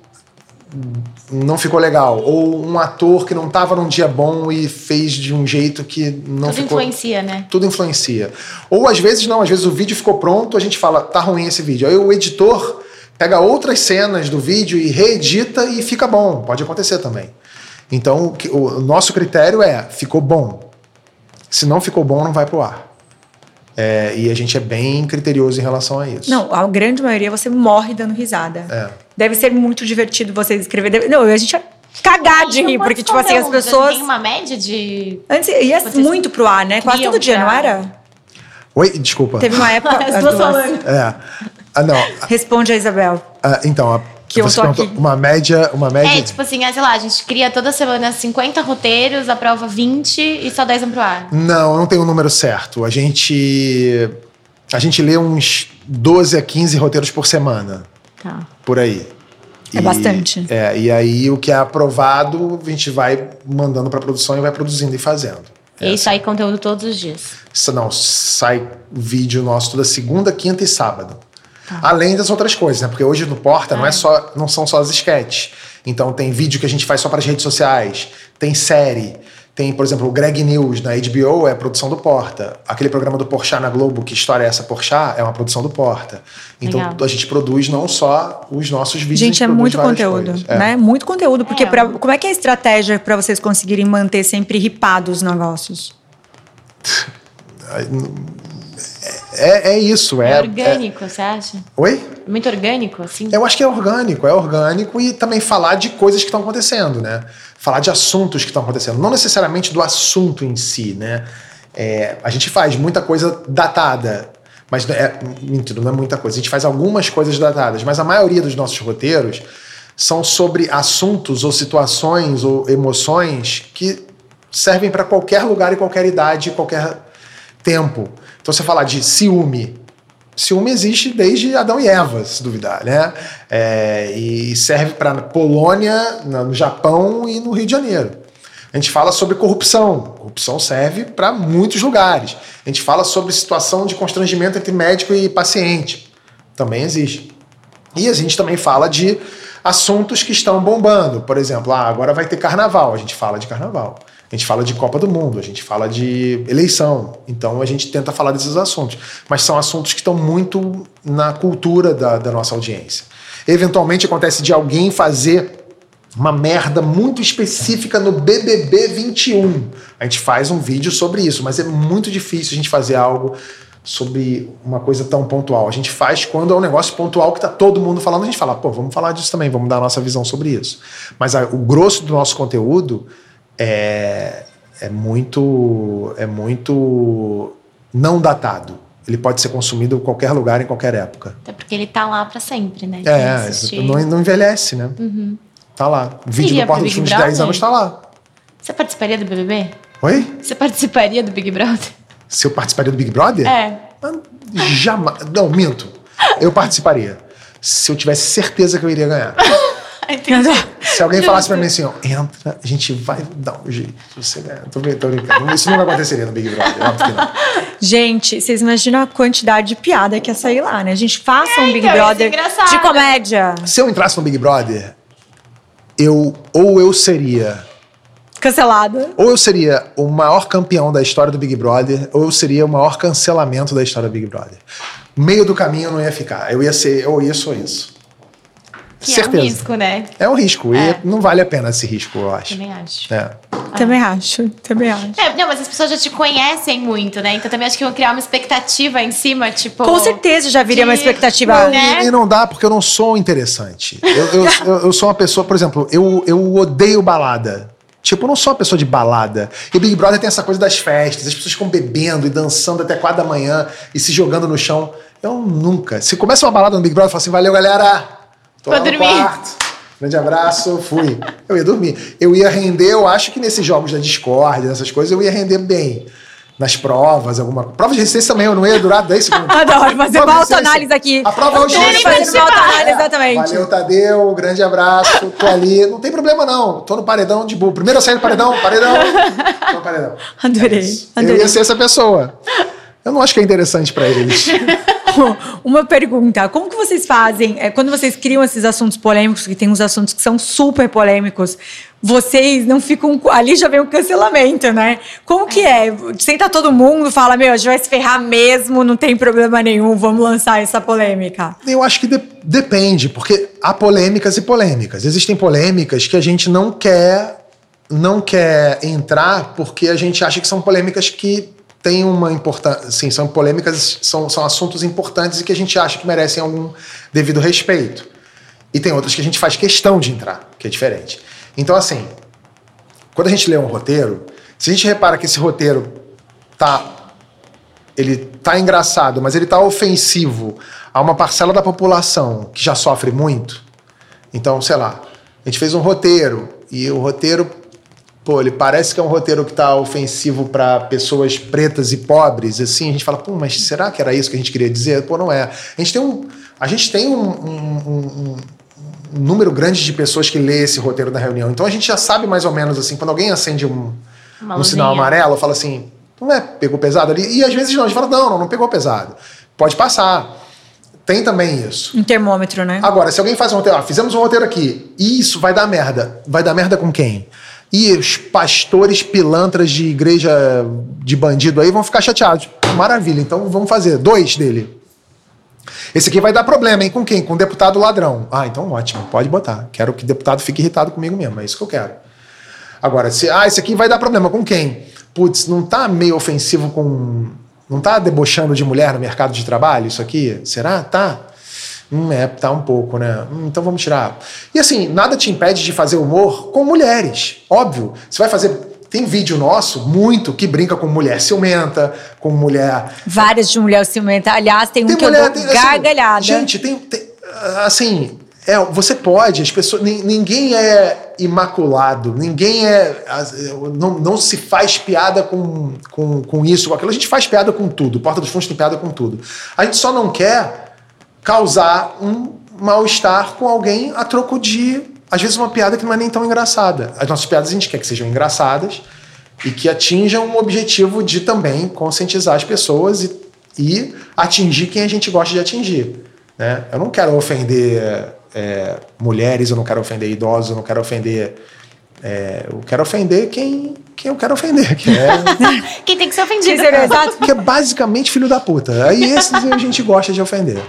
não ficou legal. Ou um ator que não estava num dia bom e fez de um jeito que não Tudo ficou. influencia, né? Tudo influencia. Ou às vezes não, às vezes o vídeo ficou pronto, a gente fala, tá ruim esse vídeo. Aí o editor pega outras cenas do vídeo e reedita e fica bom. Pode acontecer também. Então o nosso critério é, ficou bom. Se não ficou bom, não vai pro ar. É, e a gente é bem criterioso em relação a isso. Não, a grande maioria você morre dando risada. É. Deve ser muito divertido vocês escrever. Deve- Não, a gente ia cagar de rir, porque, tipo assim, as pessoas. Tem uma média de. Antes ia Vocês muito pro ar, né? Quase todo dia, pra- não era? Oi, desculpa. Teve uma época. As as duas duas. falando. É. Ah, não. Responde a Isabel. Ah, então, a, Que eu tô aqui. uma média, uma média. É, tipo assim, ah, sei lá, a gente cria toda semana 50 roteiros, aprova 20 e só 10 vão pro ar. Não, não tem um número certo. A gente a gente lê uns 12 a 15 roteiros por semana, Tá. por aí. É bastante. É, e aí o que é aprovado, a gente vai mandando para produção e vai produzindo e fazendo. E aí sai conteúdo todos os dias. Não, sai vídeo nosso toda segunda, quinta e sábado. Além das outras coisas, né? Porque hoje no Porta não, é só, não são só as sketches. Então tem vídeo que a gente faz só para as redes sociais, tem série, tem, por exemplo, o Greg News na HBO é a produção do Porta. Aquele programa do Porchat na Globo, que história é essa Porchat, é uma produção do Porta. Então Legal. a gente produz não só os nossos vídeos, Gente, a é muito conteúdo, coisas. É. né? Muito conteúdo, porque É. pra- como é que é a estratégia para vocês conseguirem manter sempre ripados os negócios? É, é isso. É, É, orgânico, você acha? é- Oi? Muito orgânico, assim? Eu acho que é orgânico, é orgânico e também falar de coisas que estão acontecendo, né? Falar de assuntos que estão acontecendo, não necessariamente do assunto em si, né? É, a gente faz muita coisa datada, mas é, mentira, não é muita coisa. A gente faz algumas coisas datadas, mas a maioria dos nossos roteiros são sobre assuntos ou situações ou emoções que servem para qualquer lugar e qualquer idade, qualquer tempo. Então, você falar de ciúme, ciúme existe desde Adão e Eva, se duvidar, né? É, e serve para Polônia, no Japão e no Rio de Janeiro. A gente fala sobre corrupção. Corrupção serve para muitos lugares. A gente fala sobre situação de constrangimento entre médico e paciente. Também existe. E a gente também fala de assuntos que estão bombando. Por exemplo, ah, agora vai ter carnaval. A gente fala de carnaval. A gente fala de Copa do Mundo, a gente fala de eleição. Então a gente tenta falar desses assuntos. Mas são assuntos que estão muito na cultura da, da nossa audiência. Eventualmente acontece de alguém fazer uma merda muito específica no BBB 21. A gente faz um vídeo sobre isso, mas é muito difícil a gente fazer algo sobre uma coisa tão pontual. A gente faz quando é um negócio pontual que tá todo mundo falando, a gente fala, pô, vamos falar disso também, vamos dar a nossa visão sobre isso. Mas a- o grosso do nosso conteúdo é, é muito é muito não datado. Ele pode ser consumido em qualquer lugar, em qualquer época. Até porque ele tá lá pra sempre, né? É, não, não envelhece, né? Tá lá. O vídeo do Porta pro dos Fundos de 10 Brother? anos tá lá. Você participaria do BBB? Oi? Você participaria do Big Brother? Se eu participaria do Big Brother? É. Ah, Jamais. Não, minto. Eu participaria. Se eu tivesse certeza que eu iria ganhar. Se alguém falasse pra mim assim, ó, entra, a gente vai dar um jeito. Você ganhar. Tô, tô brincando. Isso nunca aconteceria no Big Brother. Óbvio que não. Gente, vocês imaginam a quantidade de piada que ia sair lá, né? A gente faça um Big então, Brother engraçado. de comédia. Se eu entrasse no Big Brother, eu ou eu seria Cancelada. ou eu seria o maior campeão da história do Big Brother, ou eu seria o maior cancelamento da história do Big Brother. Meio do caminho eu não ia ficar. Eu ia ser ou isso ou isso. Que Certeza. é um risco, né? É um risco. É. E não vale a pena esse risco, eu acho. Também acho. É. Também acho, também acho. É, não, mas as pessoas já te conhecem muito, né? Então também acho que vão criar uma expectativa em cima, tipo. Com certeza já viria uma de- expectativa. Né? E, e não dá porque eu não sou interessante. Eu, eu, eu, eu sou uma pessoa, por exemplo, eu, eu odeio balada. Tipo, eu não sou uma pessoa de balada. E o Big Brother tem essa coisa das festas, as pessoas ficam bebendo e dançando até quatro da manhã e se jogando no chão. Eu nunca. Se começa uma balada no Big Brother, eu falo assim: valeu, galera. Tô Vou dormir. quarto. Grande abraço, fui. Eu ia dormir. Eu ia render, eu acho que nesses jogos da Discord, nessas coisas, eu ia render bem. Nas provas, alguma. Prova de resistência também, eu não ia durar 10 segundos. Adoro fazer uma autoanálise aqui. A prova hoje é fazer uma autoanálise, exatamente. Valeu, Tadeu. Grande abraço. Tô ali. Não tem problema, não. Tô no paredão de boa. Primeiro eu saí do paredão, paredão. Tô no paredão. Adorei, É isso. Eu adorei. ia ser essa pessoa. Eu não acho que é interessante pra eles. Uma pergunta: como que vocês fazem é, quando vocês criam esses assuntos polêmicos, que tem uns assuntos que são super polêmicos, vocês não ficam. Ali já vem o cancelamento, né? Como que é? Senta todo mundo, fala: meu, a gente vai se ferrar mesmo, não tem problema nenhum, vamos lançar essa polêmica. Eu acho que de- depende, porque há polêmicas e polêmicas. Existem polêmicas que a gente não quer não quer entrar porque a gente acha que são polêmicas que têm uma importância, sim, são polêmicas, são, são assuntos importantes e que a gente acha que merecem algum devido respeito. E tem outras que a gente faz questão de entrar, que é diferente. Então, assim, quando a gente lê um roteiro, se a gente repara que esse roteiro tá ele tá engraçado, mas ele tá ofensivo a uma parcela da população que já sofre muito. Então, sei lá, a gente fez um roteiro e o roteiro, pô, ele parece que é um roteiro que tá ofensivo para pessoas pretas e pobres, assim, a gente fala, pô, mas será que era isso que a gente queria dizer? Pô, não é. A gente tem um, a gente tem um, um- um- um- número grande de pessoas que lê esse roteiro da reunião. Então a gente já sabe mais ou menos assim, quando alguém acende um, um sinal amarelo, fala assim, não é pegou pesado ali? E às vezes não, a gente fala, não, não, não pegou pesado. Pode passar. Tem também isso. Um termômetro, né? Agora, se alguém faz um roteiro, ó, fizemos um roteiro aqui, isso vai dar merda. Vai dar merda com quem? E os pastores pilantras de igreja de bandido aí vão ficar chateados. Maravilha, então vamos fazer dois dele. Esse aqui vai dar problema, hein? Com quem? Com deputado ladrão. Ah, então ótimo, pode botar. Quero que deputado fique irritado comigo mesmo, é isso que eu quero. Agora, se ah, esse aqui vai dar problema com quem? Putz, não tá meio ofensivo com não tá debochando de mulher no mercado de trabalho isso aqui? Será? Tá. Hum, é, tá um pouco, né? Hum, então vamos tirar. E assim, nada te impede de fazer humor com mulheres. Óbvio. Você vai fazer tem vídeo nosso, muito, que brinca com mulher ciumenta, com mulher. Várias de mulher ciumenta. Aliás, tem, tem um mulher, que eu dou tem, assim, gargalhada. Gente, tem, tem. Assim, é, você pode, as pessoas. Ninguém é imaculado, ninguém é. Não, não se faz piada com, com, com isso, com aquilo. A gente faz piada com tudo. Porta dos Fundos tem piada com tudo. A gente só não quer causar um mal-estar com alguém a troco de às vezes uma piada que não é nem tão engraçada. As nossas piadas a gente quer que sejam engraçadas e que atinjam o objetivo de também conscientizar as pessoas e, e atingir quem a gente gosta de atingir. Né? Eu não quero ofender é, mulheres, eu não quero ofender idosos, eu não quero ofender. É, eu quero ofender quem, quem eu quero ofender. Que é, quem tem que ser ofendido. Que é basicamente filho da puta. Aí esses a gente gosta de ofender.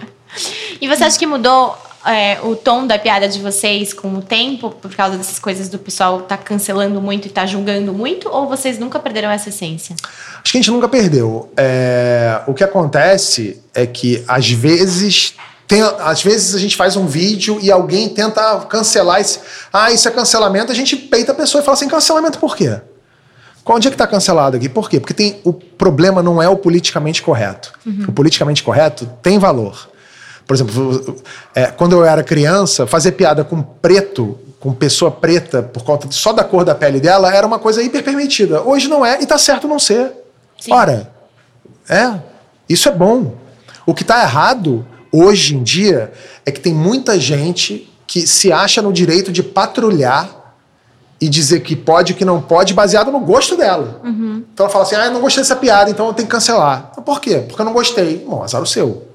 E você acha que mudou é, o tom da piada de vocês com o tempo, por causa dessas coisas do pessoal tá cancelando muito e tá julgando muito, ou vocês nunca perderam essa essência? Acho que a gente nunca perdeu. É, o que acontece é que às vezes tem, às vezes a gente faz um vídeo e alguém tenta cancelar esse. Ah, isso é cancelamento, a gente peita a pessoa e fala assim: cancelamento por quê? Onde é que está cancelado aqui? Por quê? Porque tem, o problema não é o politicamente correto. Uhum. O politicamente correto tem valor. Por exemplo, é, quando eu era criança, fazer piada com preto, com pessoa preta, por conta só da cor da pele dela, era uma coisa hiper permitida. Hoje não é, e tá certo não ser. Sim. Ora, é, isso é bom. O que está errado hoje em dia é que tem muita gente que se acha no direito de patrulhar e dizer que pode e que não pode, baseado no gosto dela. Uhum. Então ela fala assim: ah, eu não gostei dessa piada, então eu tenho que cancelar. Por quê? Porque eu não gostei. Bom, azar o seu.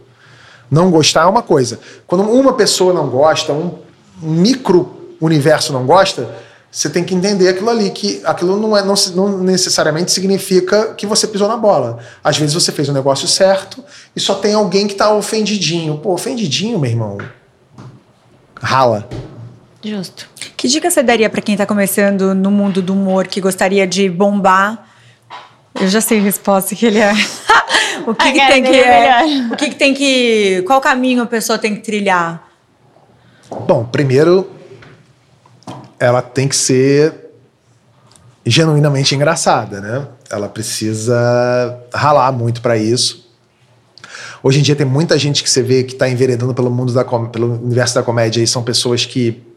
Não gostar é uma coisa. Quando uma pessoa não gosta, um micro universo não gosta, você tem que entender aquilo ali, que aquilo não, é, não, não, necessariamente significa que você pisou na bola. Às vezes você fez o negócio certo e só tem alguém que está ofendidinho. Pô, ofendidinho, meu irmão. Rala. Justo. Que dica você daria para quem está começando no mundo do humor, que gostaria de bombar? Eu já sei a resposta que ele é. o que, que tem que é, o que, que tem que qual caminho a pessoa tem que trilhar? Bom, primeiro ela tem que ser genuinamente engraçada, né? Ela precisa ralar muito para isso. Hoje em dia tem muita gente que você vê que está enveredando pelo mundo da pelo universo da comédia e são pessoas que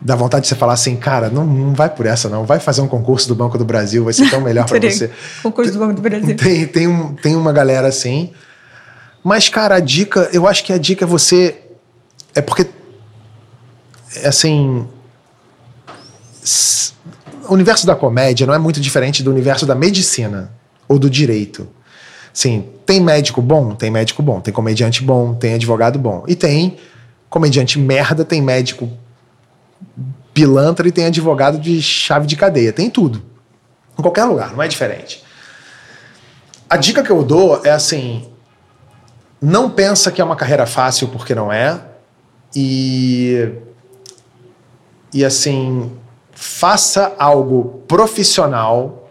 dá vontade de você falar assim, cara, não, não vai por essa não, vai fazer um concurso do Banco do Brasil, vai ser tão melhor para você. Concurso do Banco do Brasil. Tem, tem, um, tem uma galera assim. Mas, cara, a dica, eu acho que a dica é você. É porque. É assim. O universo da comédia não é muito diferente do universo da medicina ou do direito. Sim, tem médico bom? Tem médico bom. Tem comediante bom, tem advogado bom. E tem comediante merda, tem médico pilantra e tem advogado de chave de cadeia. Tem tudo. Em qualquer lugar, não é diferente. A dica que eu dou é assim: não pensa que é uma carreira fácil porque não é. E. E assim, faça algo profissional,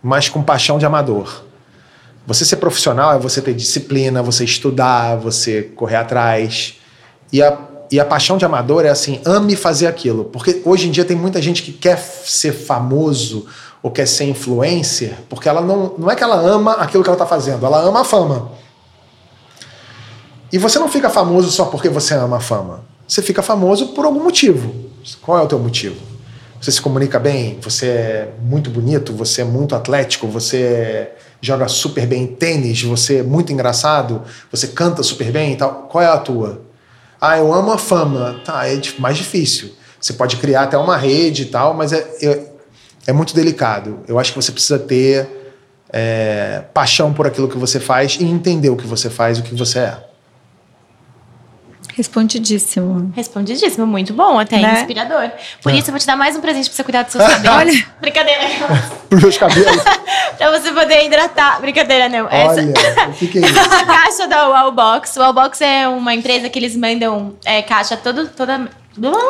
mas com paixão de amador. Você ser profissional é você ter disciplina, você estudar, você correr atrás. E a e a paixão de amador é assim, ame fazer aquilo. Porque hoje em dia tem muita gente que quer ser famoso ou quer ser influencer, porque ela não, não é que ela ama aquilo que ela está fazendo, ela ama a fama. E você não fica famoso só porque você ama a fama. Você fica famoso por algum motivo. Qual é o teu motivo? Você se comunica bem, você é muito bonito, você é muito atlético, você joga super bem tênis, você é muito engraçado, você canta super bem e tal. Qual é a tua? Ah, eu amo a fama. Tá, é mais difícil. Você pode criar até uma rede e tal, mas é, é, é muito delicado. Eu acho que você precisa ter é, paixão por aquilo que você faz e entender o que você faz, o que você é. Respondidíssimo. Respondidíssimo, muito bom, até Né? inspirador. Por É. isso, eu vou te dar mais um presente pra você cuidar dos seus cabelos. Olha. Brincadeira. Para os meus cabelos. pra você poder hidratar. Brincadeira, não. Essa... Olha, o que, que é isso? A caixa da Wallbox. O Wallbox é uma empresa que eles mandam é, caixa todo, toda,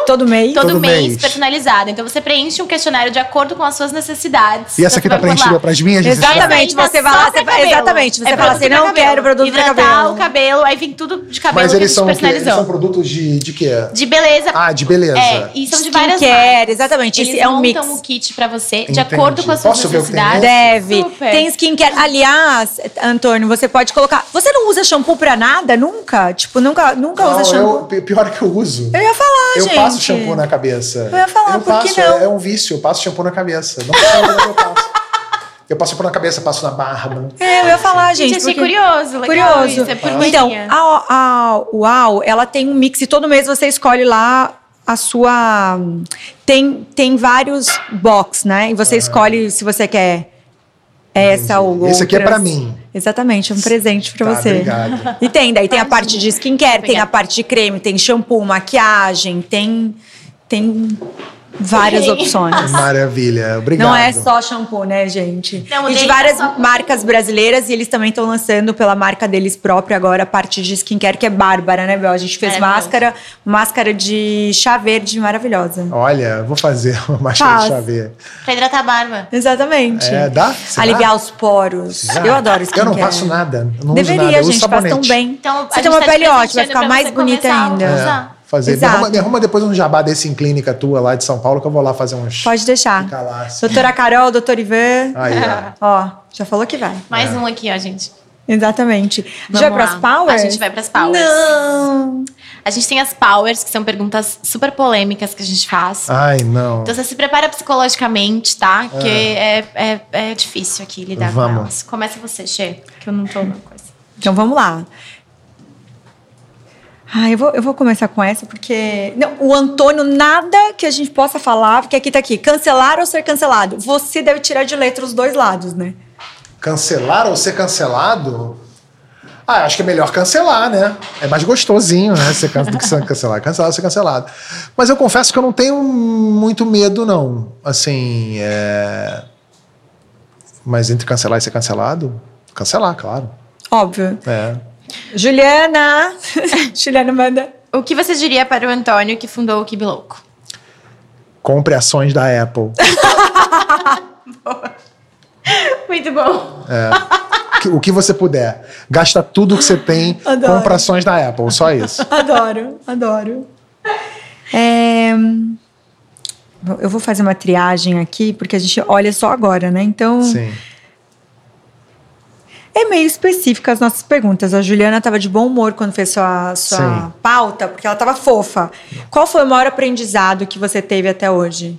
Todo mês. todo, Todo mês, mês. personalizada. Então você preenche um questionário de acordo com as suas necessidades. E essa aqui tá preenchida para as minhas Exatamente. necessidades? você vai lá, você vai- exatamente, você fala produto assim, não cabelo. quero produto Hidratar cabelo. o cabelo, aí vem tudo de cabelo Mas eles são, eles são produtos de, de quê? De beleza. Ah, de beleza. É, e são de várias Skincare, marcas. exatamente. Eles Esse é um montam mix. o kit pra você, de Entendi. acordo com as suas Posso ver o que tem necessidades. Deve. Super. Tem skincare. Aliás, Antônio, você pode colocar. Você não usa shampoo pra nada? Nunca? Tipo, nunca, nunca usa Não, shampoo? eu, pi- pior é que eu uso. Eu ia falar, Eu gente. passo shampoo na cabeça. Eu ia falar, eu por que passo, não? É, é um vício, eu passo shampoo na cabeça. Não precisa mas eu passo. Eu passo shampoo na cabeça, passo na barba. É, eu ia falar, gente. Gente, achei porque- curioso, legal Curioso. isso, é por então, a, a UAU, ela tem um mix e todo mês você escolhe lá a sua. Tem, tem vários box, né? E você escolhe se você quer essa ou Esse aqui é pra mim. Exatamente, é um presente pra Tá, você. obrigado. E tem, daí tem a parte de skincare, tem a parte de creme, tem shampoo, maquiagem, tem. Tem várias Ok. opções. Maravilha, obrigado. Não é só shampoo, né, gente? Não, e de várias só- marcas brasileiras, e eles também estão lançando pela marca deles própria agora a parte de skincare, que é bárbara, né, Bel? A gente fez máscara, máscara de chá verde maravilhosa. Olha, vou fazer uma máscara Faz. de chá verde. Pra hidratar a barba. Exatamente. É, dá? Será? Aliviar os poros. Será? Eu adoro skincare. Eu não passo nada. Eu não Deveria, uso nada. Eu uso gente, faz tão bem. Então, você tem uma tá pele ótima, vai ficar mais bonita ainda. É, usar. Fazer. Me arruma, me arruma depois um jabá desse em clínica tua lá de São Paulo que eu vou lá fazer uns. Pode deixar. Ficar lá, assim. Doutora Carol, doutor Ivan. Aí, ó. Ó, já falou que vai. Mais um aqui, ó, gente. Exatamente. Vamos já vai lá. pras powers? A gente vai pras powers. Não. A gente tem as powers, que são perguntas super polêmicas que a gente faz. Ai, não. Então você se prepara psicologicamente, tá? Porque é, é, é difícil aqui lidar Vamos. com elas. Começa você, Che, que eu não tô na coisa. Então vamos lá. Ah, eu vou, eu vou começar com essa, porque. Não, o Antônio, nada que a gente possa falar, porque aqui tá aqui, cancelar ou ser cancelado. Você deve tirar de letra os dois lados, né? Cancelar ou ser cancelado? Ah, acho que é melhor cancelar, né? É mais gostosinho, né? Ser can... do que ser cancelar. Cancelar ou ser cancelado. Mas eu confesso que eu não tenho muito medo, não. Assim, é... Mas entre cancelar e ser cancelado? Cancelar, claro. Óbvio. É. Juliana! Juliana manda. O que você diria para o Antônio que fundou o Kibi Louco? Compre ações da Apple. Muito bom. Que- o que você puder. Gasta tudo que você tem. Adoro. Compra ações da Apple. Só isso. Adoro, adoro. É, Eu vou fazer uma triagem aqui, porque a gente olha só agora, né? Então. Sim. É meio específica as nossas perguntas. A Juliana estava de bom humor quando fez sua, sua pauta, porque ela estava fofa. Qual foi o maior aprendizado que você teve até hoje?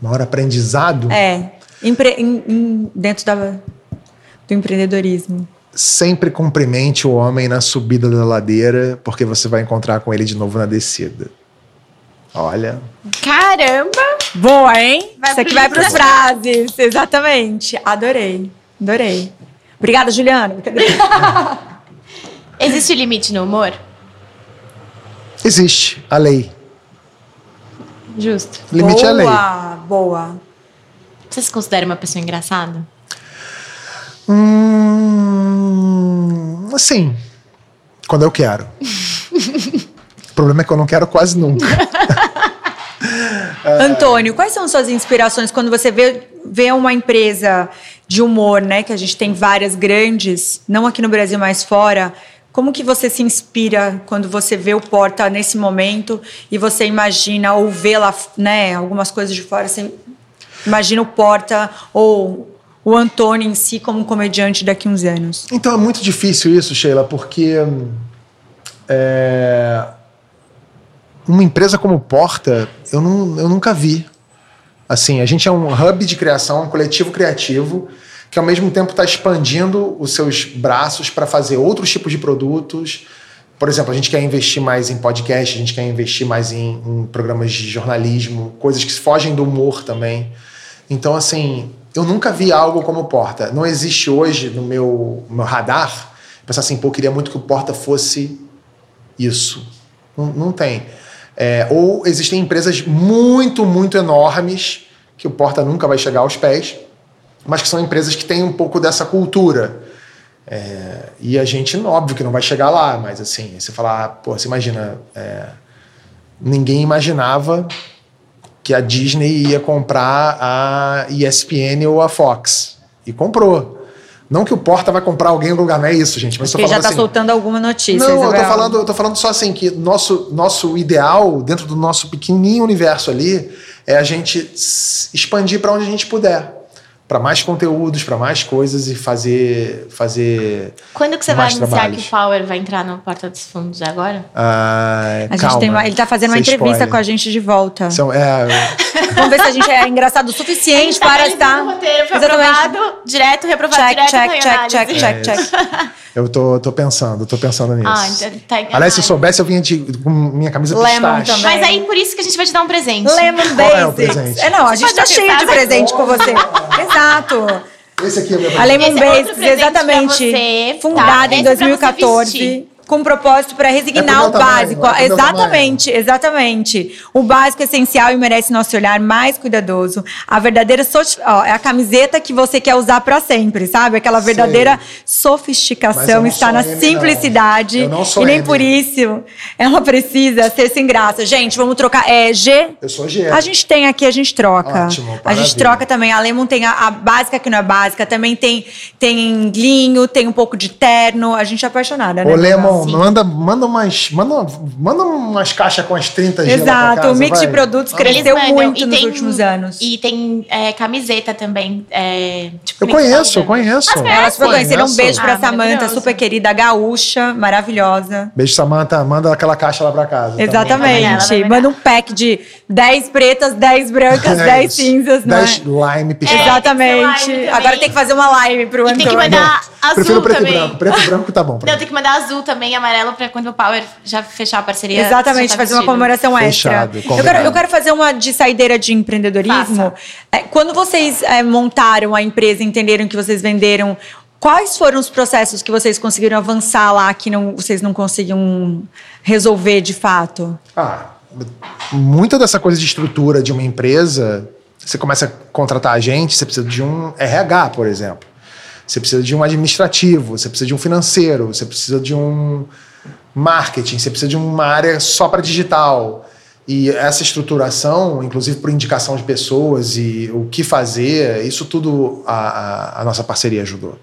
Maior aprendizado. É, empre- em- em- dentro da, do empreendedorismo. Sempre cumprimente o homem na subida da ladeira, porque você vai encontrar com ele de novo na descida. Olha. Caramba! Boa, hein? Vai Isso aqui pro vai para frases. Exatamente. Adorei. Adorei. Obrigada, Juliana. Existe limite no humor? Existe a lei. Justo. Limite boa, é lei. Boa. Você se considera uma pessoa engraçada? Hum, assim, quando eu quero. o problema é que eu não quero quase nunca. Antônio, quais são suas inspirações quando você vê, vê uma empresa de humor, né? Que a gente tem várias grandes, não aqui no Brasil, mas fora. Como que você se inspira quando você vê o Porta nesse momento e você imagina ou vê lá, né, algumas coisas de fora, você imagina o Porta ou o Antônio em si como um comediante daqui a uns anos? Então é muito difícil isso, Sheila, porque é, uma empresa como Porta, eu, não, eu nunca vi. Assim, a gente é um hub de criação, um coletivo criativo, que ao mesmo tempo está expandindo os seus braços para fazer outros tipos de produtos, Por exemplo, a gente quer investir mais em podcast, a gente quer investir mais em, em programas de jornalismo, coisas que fogem do humor também. Então, assim, eu nunca vi algo como Porta. Não existe hoje no meu, meu radar pensar assim, pô, eu queria muito que o Porta fosse isso. Não, não tem. É, ou existem empresas muito, muito enormes que o Porta nunca vai chegar aos pés, mas que são empresas que têm um pouco dessa cultura. É, e a gente, óbvio que não vai chegar lá, mas assim, você falar, pô, você imagina, é, ninguém imaginava que a Disney ia comprar a ESPN ou a Fox. E comprou. Não que o Porta vai comprar alguém no lugar, não é isso, gente. Mas Porque já está assim, soltando alguma notícia. Não, eu tô, falando, eu tô falando só assim que nosso, nosso ideal, dentro do nosso pequenininho universo ali, é a gente expandir para onde a gente puder para mais conteúdos, para mais coisas e fazer fazer Quando que você vai anunciar trabalhos. que o Power vai entrar no Porta dos Fundos agora? Ah, a gente tem uma, ele está fazendo uma entrevista spoiler. com a gente de volta. São, é, Vamos ver se a gente é engraçado o suficiente tá para estar. Roteiro, foi Exatamente. aprovado, direto, reprovado, check, direto, check, check, check, check, check, check. Eu tô, tô pensando, tô pensando nisso. Ah, então tá enganado. Aliás, se eu soubesse, eu vinha de, com minha camisa Lemon pistache. Também. Mas aí, por isso que a gente vai te dar um presente. Lemon Basics. é o presente? É, não, a gente tá cheio de presente com você. Exato. Esse aqui é o meu presente. A Lemon é Basics, exatamente. Você, fundada tá? em 2014 com propósito para resignar é o básico. Tamanho, é exatamente, exatamente. O básico é essencial e merece nosso olhar mais cuidadoso. A verdadeira ó, é a camiseta que você quer usar para sempre, sabe? Aquela verdadeira sofisticação está na simplicidade. e nem M. por isso ela precisa ser sem graça. Gente, vamos trocar. É G. Eu sou G. A gente tem aqui, a gente troca. Ótimo, a gente troca também. A Lemon tem a, a, básica que não é básica, também tem tem linho, tem um pouco de terno. A gente é apaixonada, né? O Lemon manda, manda umas. Manda, manda umas caixas com as 30 giras. Exato, o mix vai. de produtos cresceu muito nos tem, últimos anos. E tem é, camiseta também. É, tipo, eu conheço, eu conheço. Ela super conhecida. Um beijo pra ah, Samanta, super querida, gaúcha, maravilhosa. Beijo, Samanta. Manda aquela caixa lá pra casa. Exatamente. Manda um pack de 10 pretas, 10 brancas, é 10 cinzas, não 10 é? lime pistache. Exatamente. Lime Agora tem que fazer uma lime pro Antônio. Tem que mandar azul Prefiro preto também. e branco. Preto e branco tá bom. Não, tem que mandar azul também, amarelo, pra quando o Power já fechar a parceria. Exatamente, tá fazer uma comemoração Fechado, extra. Eu quero, eu quero fazer uma de saideira de empreendedorismo. É, quando vocês é, montaram a empresa, entenderam que vocês venderam Quais foram os processos que vocês conseguiram avançar lá que não, vocês não conseguiam resolver de fato? Ah, muita dessa coisa de estrutura de uma empresa, você começa a contratar a gente, você precisa de um RH, por exemplo. Você precisa de um administrativo, você precisa de um financeiro, você precisa de um marketing, você precisa de uma área só para digital. E essa estruturação, inclusive por indicação de pessoas e o que fazer, isso tudo a, a, a nossa parceria ajudou.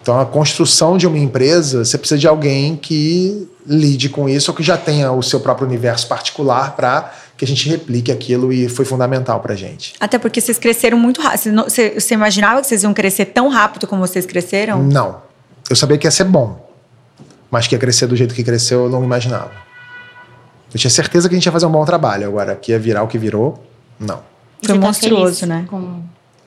Então, a construção de uma empresa, você precisa de alguém que lide com isso ou que já tenha o seu próprio universo particular para que a gente replique aquilo e foi fundamental para a gente. Até porque vocês cresceram muito rápido. Você, você imaginava que vocês iam crescer tão rápido como vocês cresceram? Não. Eu sabia que ia ser bom, mas que ia crescer do jeito que cresceu eu não imaginava. Eu tinha certeza que a gente ia fazer um bom trabalho. Agora, que ia virar o que virou, não. Foi tá monstruoso, né? Com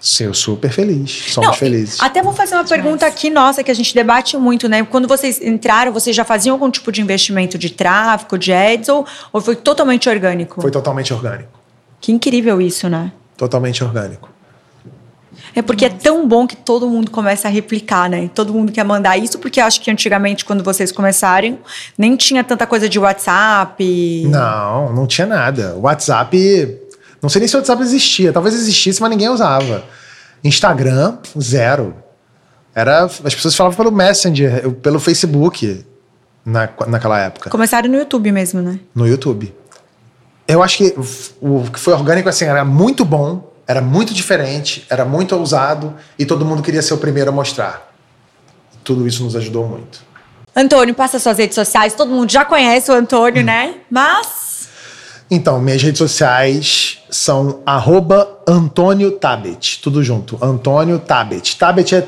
Sim, eu super feliz. Somos Não, felizes. Até vou fazer uma pergunta aqui, nossa, que a gente debate muito, né? Quando vocês entraram, vocês já faziam algum tipo de investimento de tráfego, de ads, ou, ou foi totalmente orgânico? Foi totalmente orgânico. Que incrível isso, né? Totalmente orgânico. É porque Nossa. é tão bom que todo mundo começa a replicar, né? Todo mundo quer mandar isso, porque acho que antigamente, quando vocês começarem, nem tinha tanta coisa de WhatsApp. Não, não tinha nada. WhatsApp não sei nem se o WhatsApp existia. Talvez existisse, mas ninguém usava. Instagram, zero. Era, as pessoas falavam pelo Messenger, pelo Facebook na, naquela época. Começaram no YouTube mesmo, né? No YouTube. Eu acho que o que foi orgânico assim era muito bom, era muito diferente, era muito ousado e todo mundo queria ser o primeiro a mostrar. Tudo isso nos ajudou muito. Antônio, passa suas redes sociais. Todo mundo já conhece o Antônio, hum. né? Mas então, minhas redes sociais são arroba Antônio Tabet, tudo junto. Antônio Tabet. Tabet é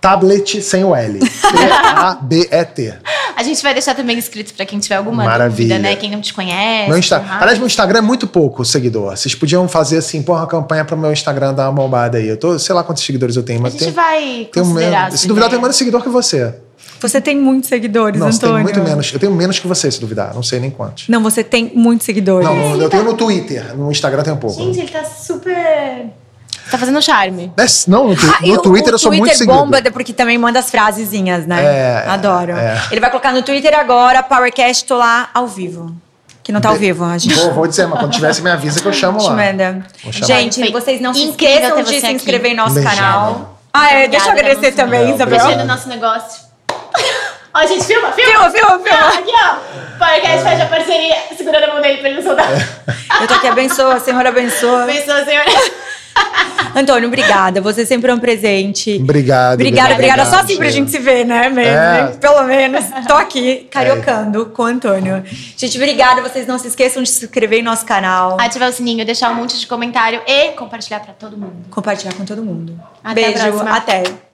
tablet sem o L. T-A-B-E-T. A gente vai deixar também escrito para quem tiver alguma Maravilha. dúvida, né? Quem não te conhece. Meu Insta... Aliás, meu Instagram é muito pouco seguidor. Vocês podiam fazer assim, porra, uma campanha para meu Instagram dar uma bombada aí. Eu tô, sei lá quantos seguidores eu tenho, mas a gente tem, vai tem um, Se duvidar, eu tenho menos seguidor que você. Você tem muitos seguidores, Não, Antônio. muito menos. Eu tenho menos que você, se duvidar. Não sei nem quantos. Não, você tem muitos seguidores. Não, não, eu tenho no Twitter. No Instagram tem um pouco. Gente, ele tá super. Tá fazendo charme. É, Não, no, tu- Ah, no o- Twitter o eu sou muito Twitter seguido. bomba porque também manda as frasezinhas, né? É, Adoro. é. Ele vai colocar no Twitter agora, Powercast, tô lá ao vivo. Que não tá ao vivo, a gente. Vou, vou dizer, mas quando tiver, você me avisa que eu chamo lá. Gente, Foi vocês não se incrível esqueçam de se aqui. inscrever em nosso Beijão. canal. Ah, é, deixa eu agradecer também, Não, Isabel. Fechando o nosso negócio. Ó, gente, filma, filma. Filma, filma, filma. Aqui, ó. Podcast faz a parceria, segurando a mão dele pra ele não soltar. Eu tô aqui, abençoa, Senhor abençoa. Pensou, senhora. Antônio, obrigada. Você sempre é um presente. Obrigado. Obrigada, obrigada. Só assim pra gente se ver, né? Mesmo, É. Pelo menos. Tô aqui, cariocando com o Antônio. Gente, obrigada. Vocês não se esqueçam de se inscrever em nosso canal. Ativar o sininho, deixar um monte de comentário e compartilhar pra todo mundo. Compartilhar com todo mudo. Até a Beijo. próxima. Até.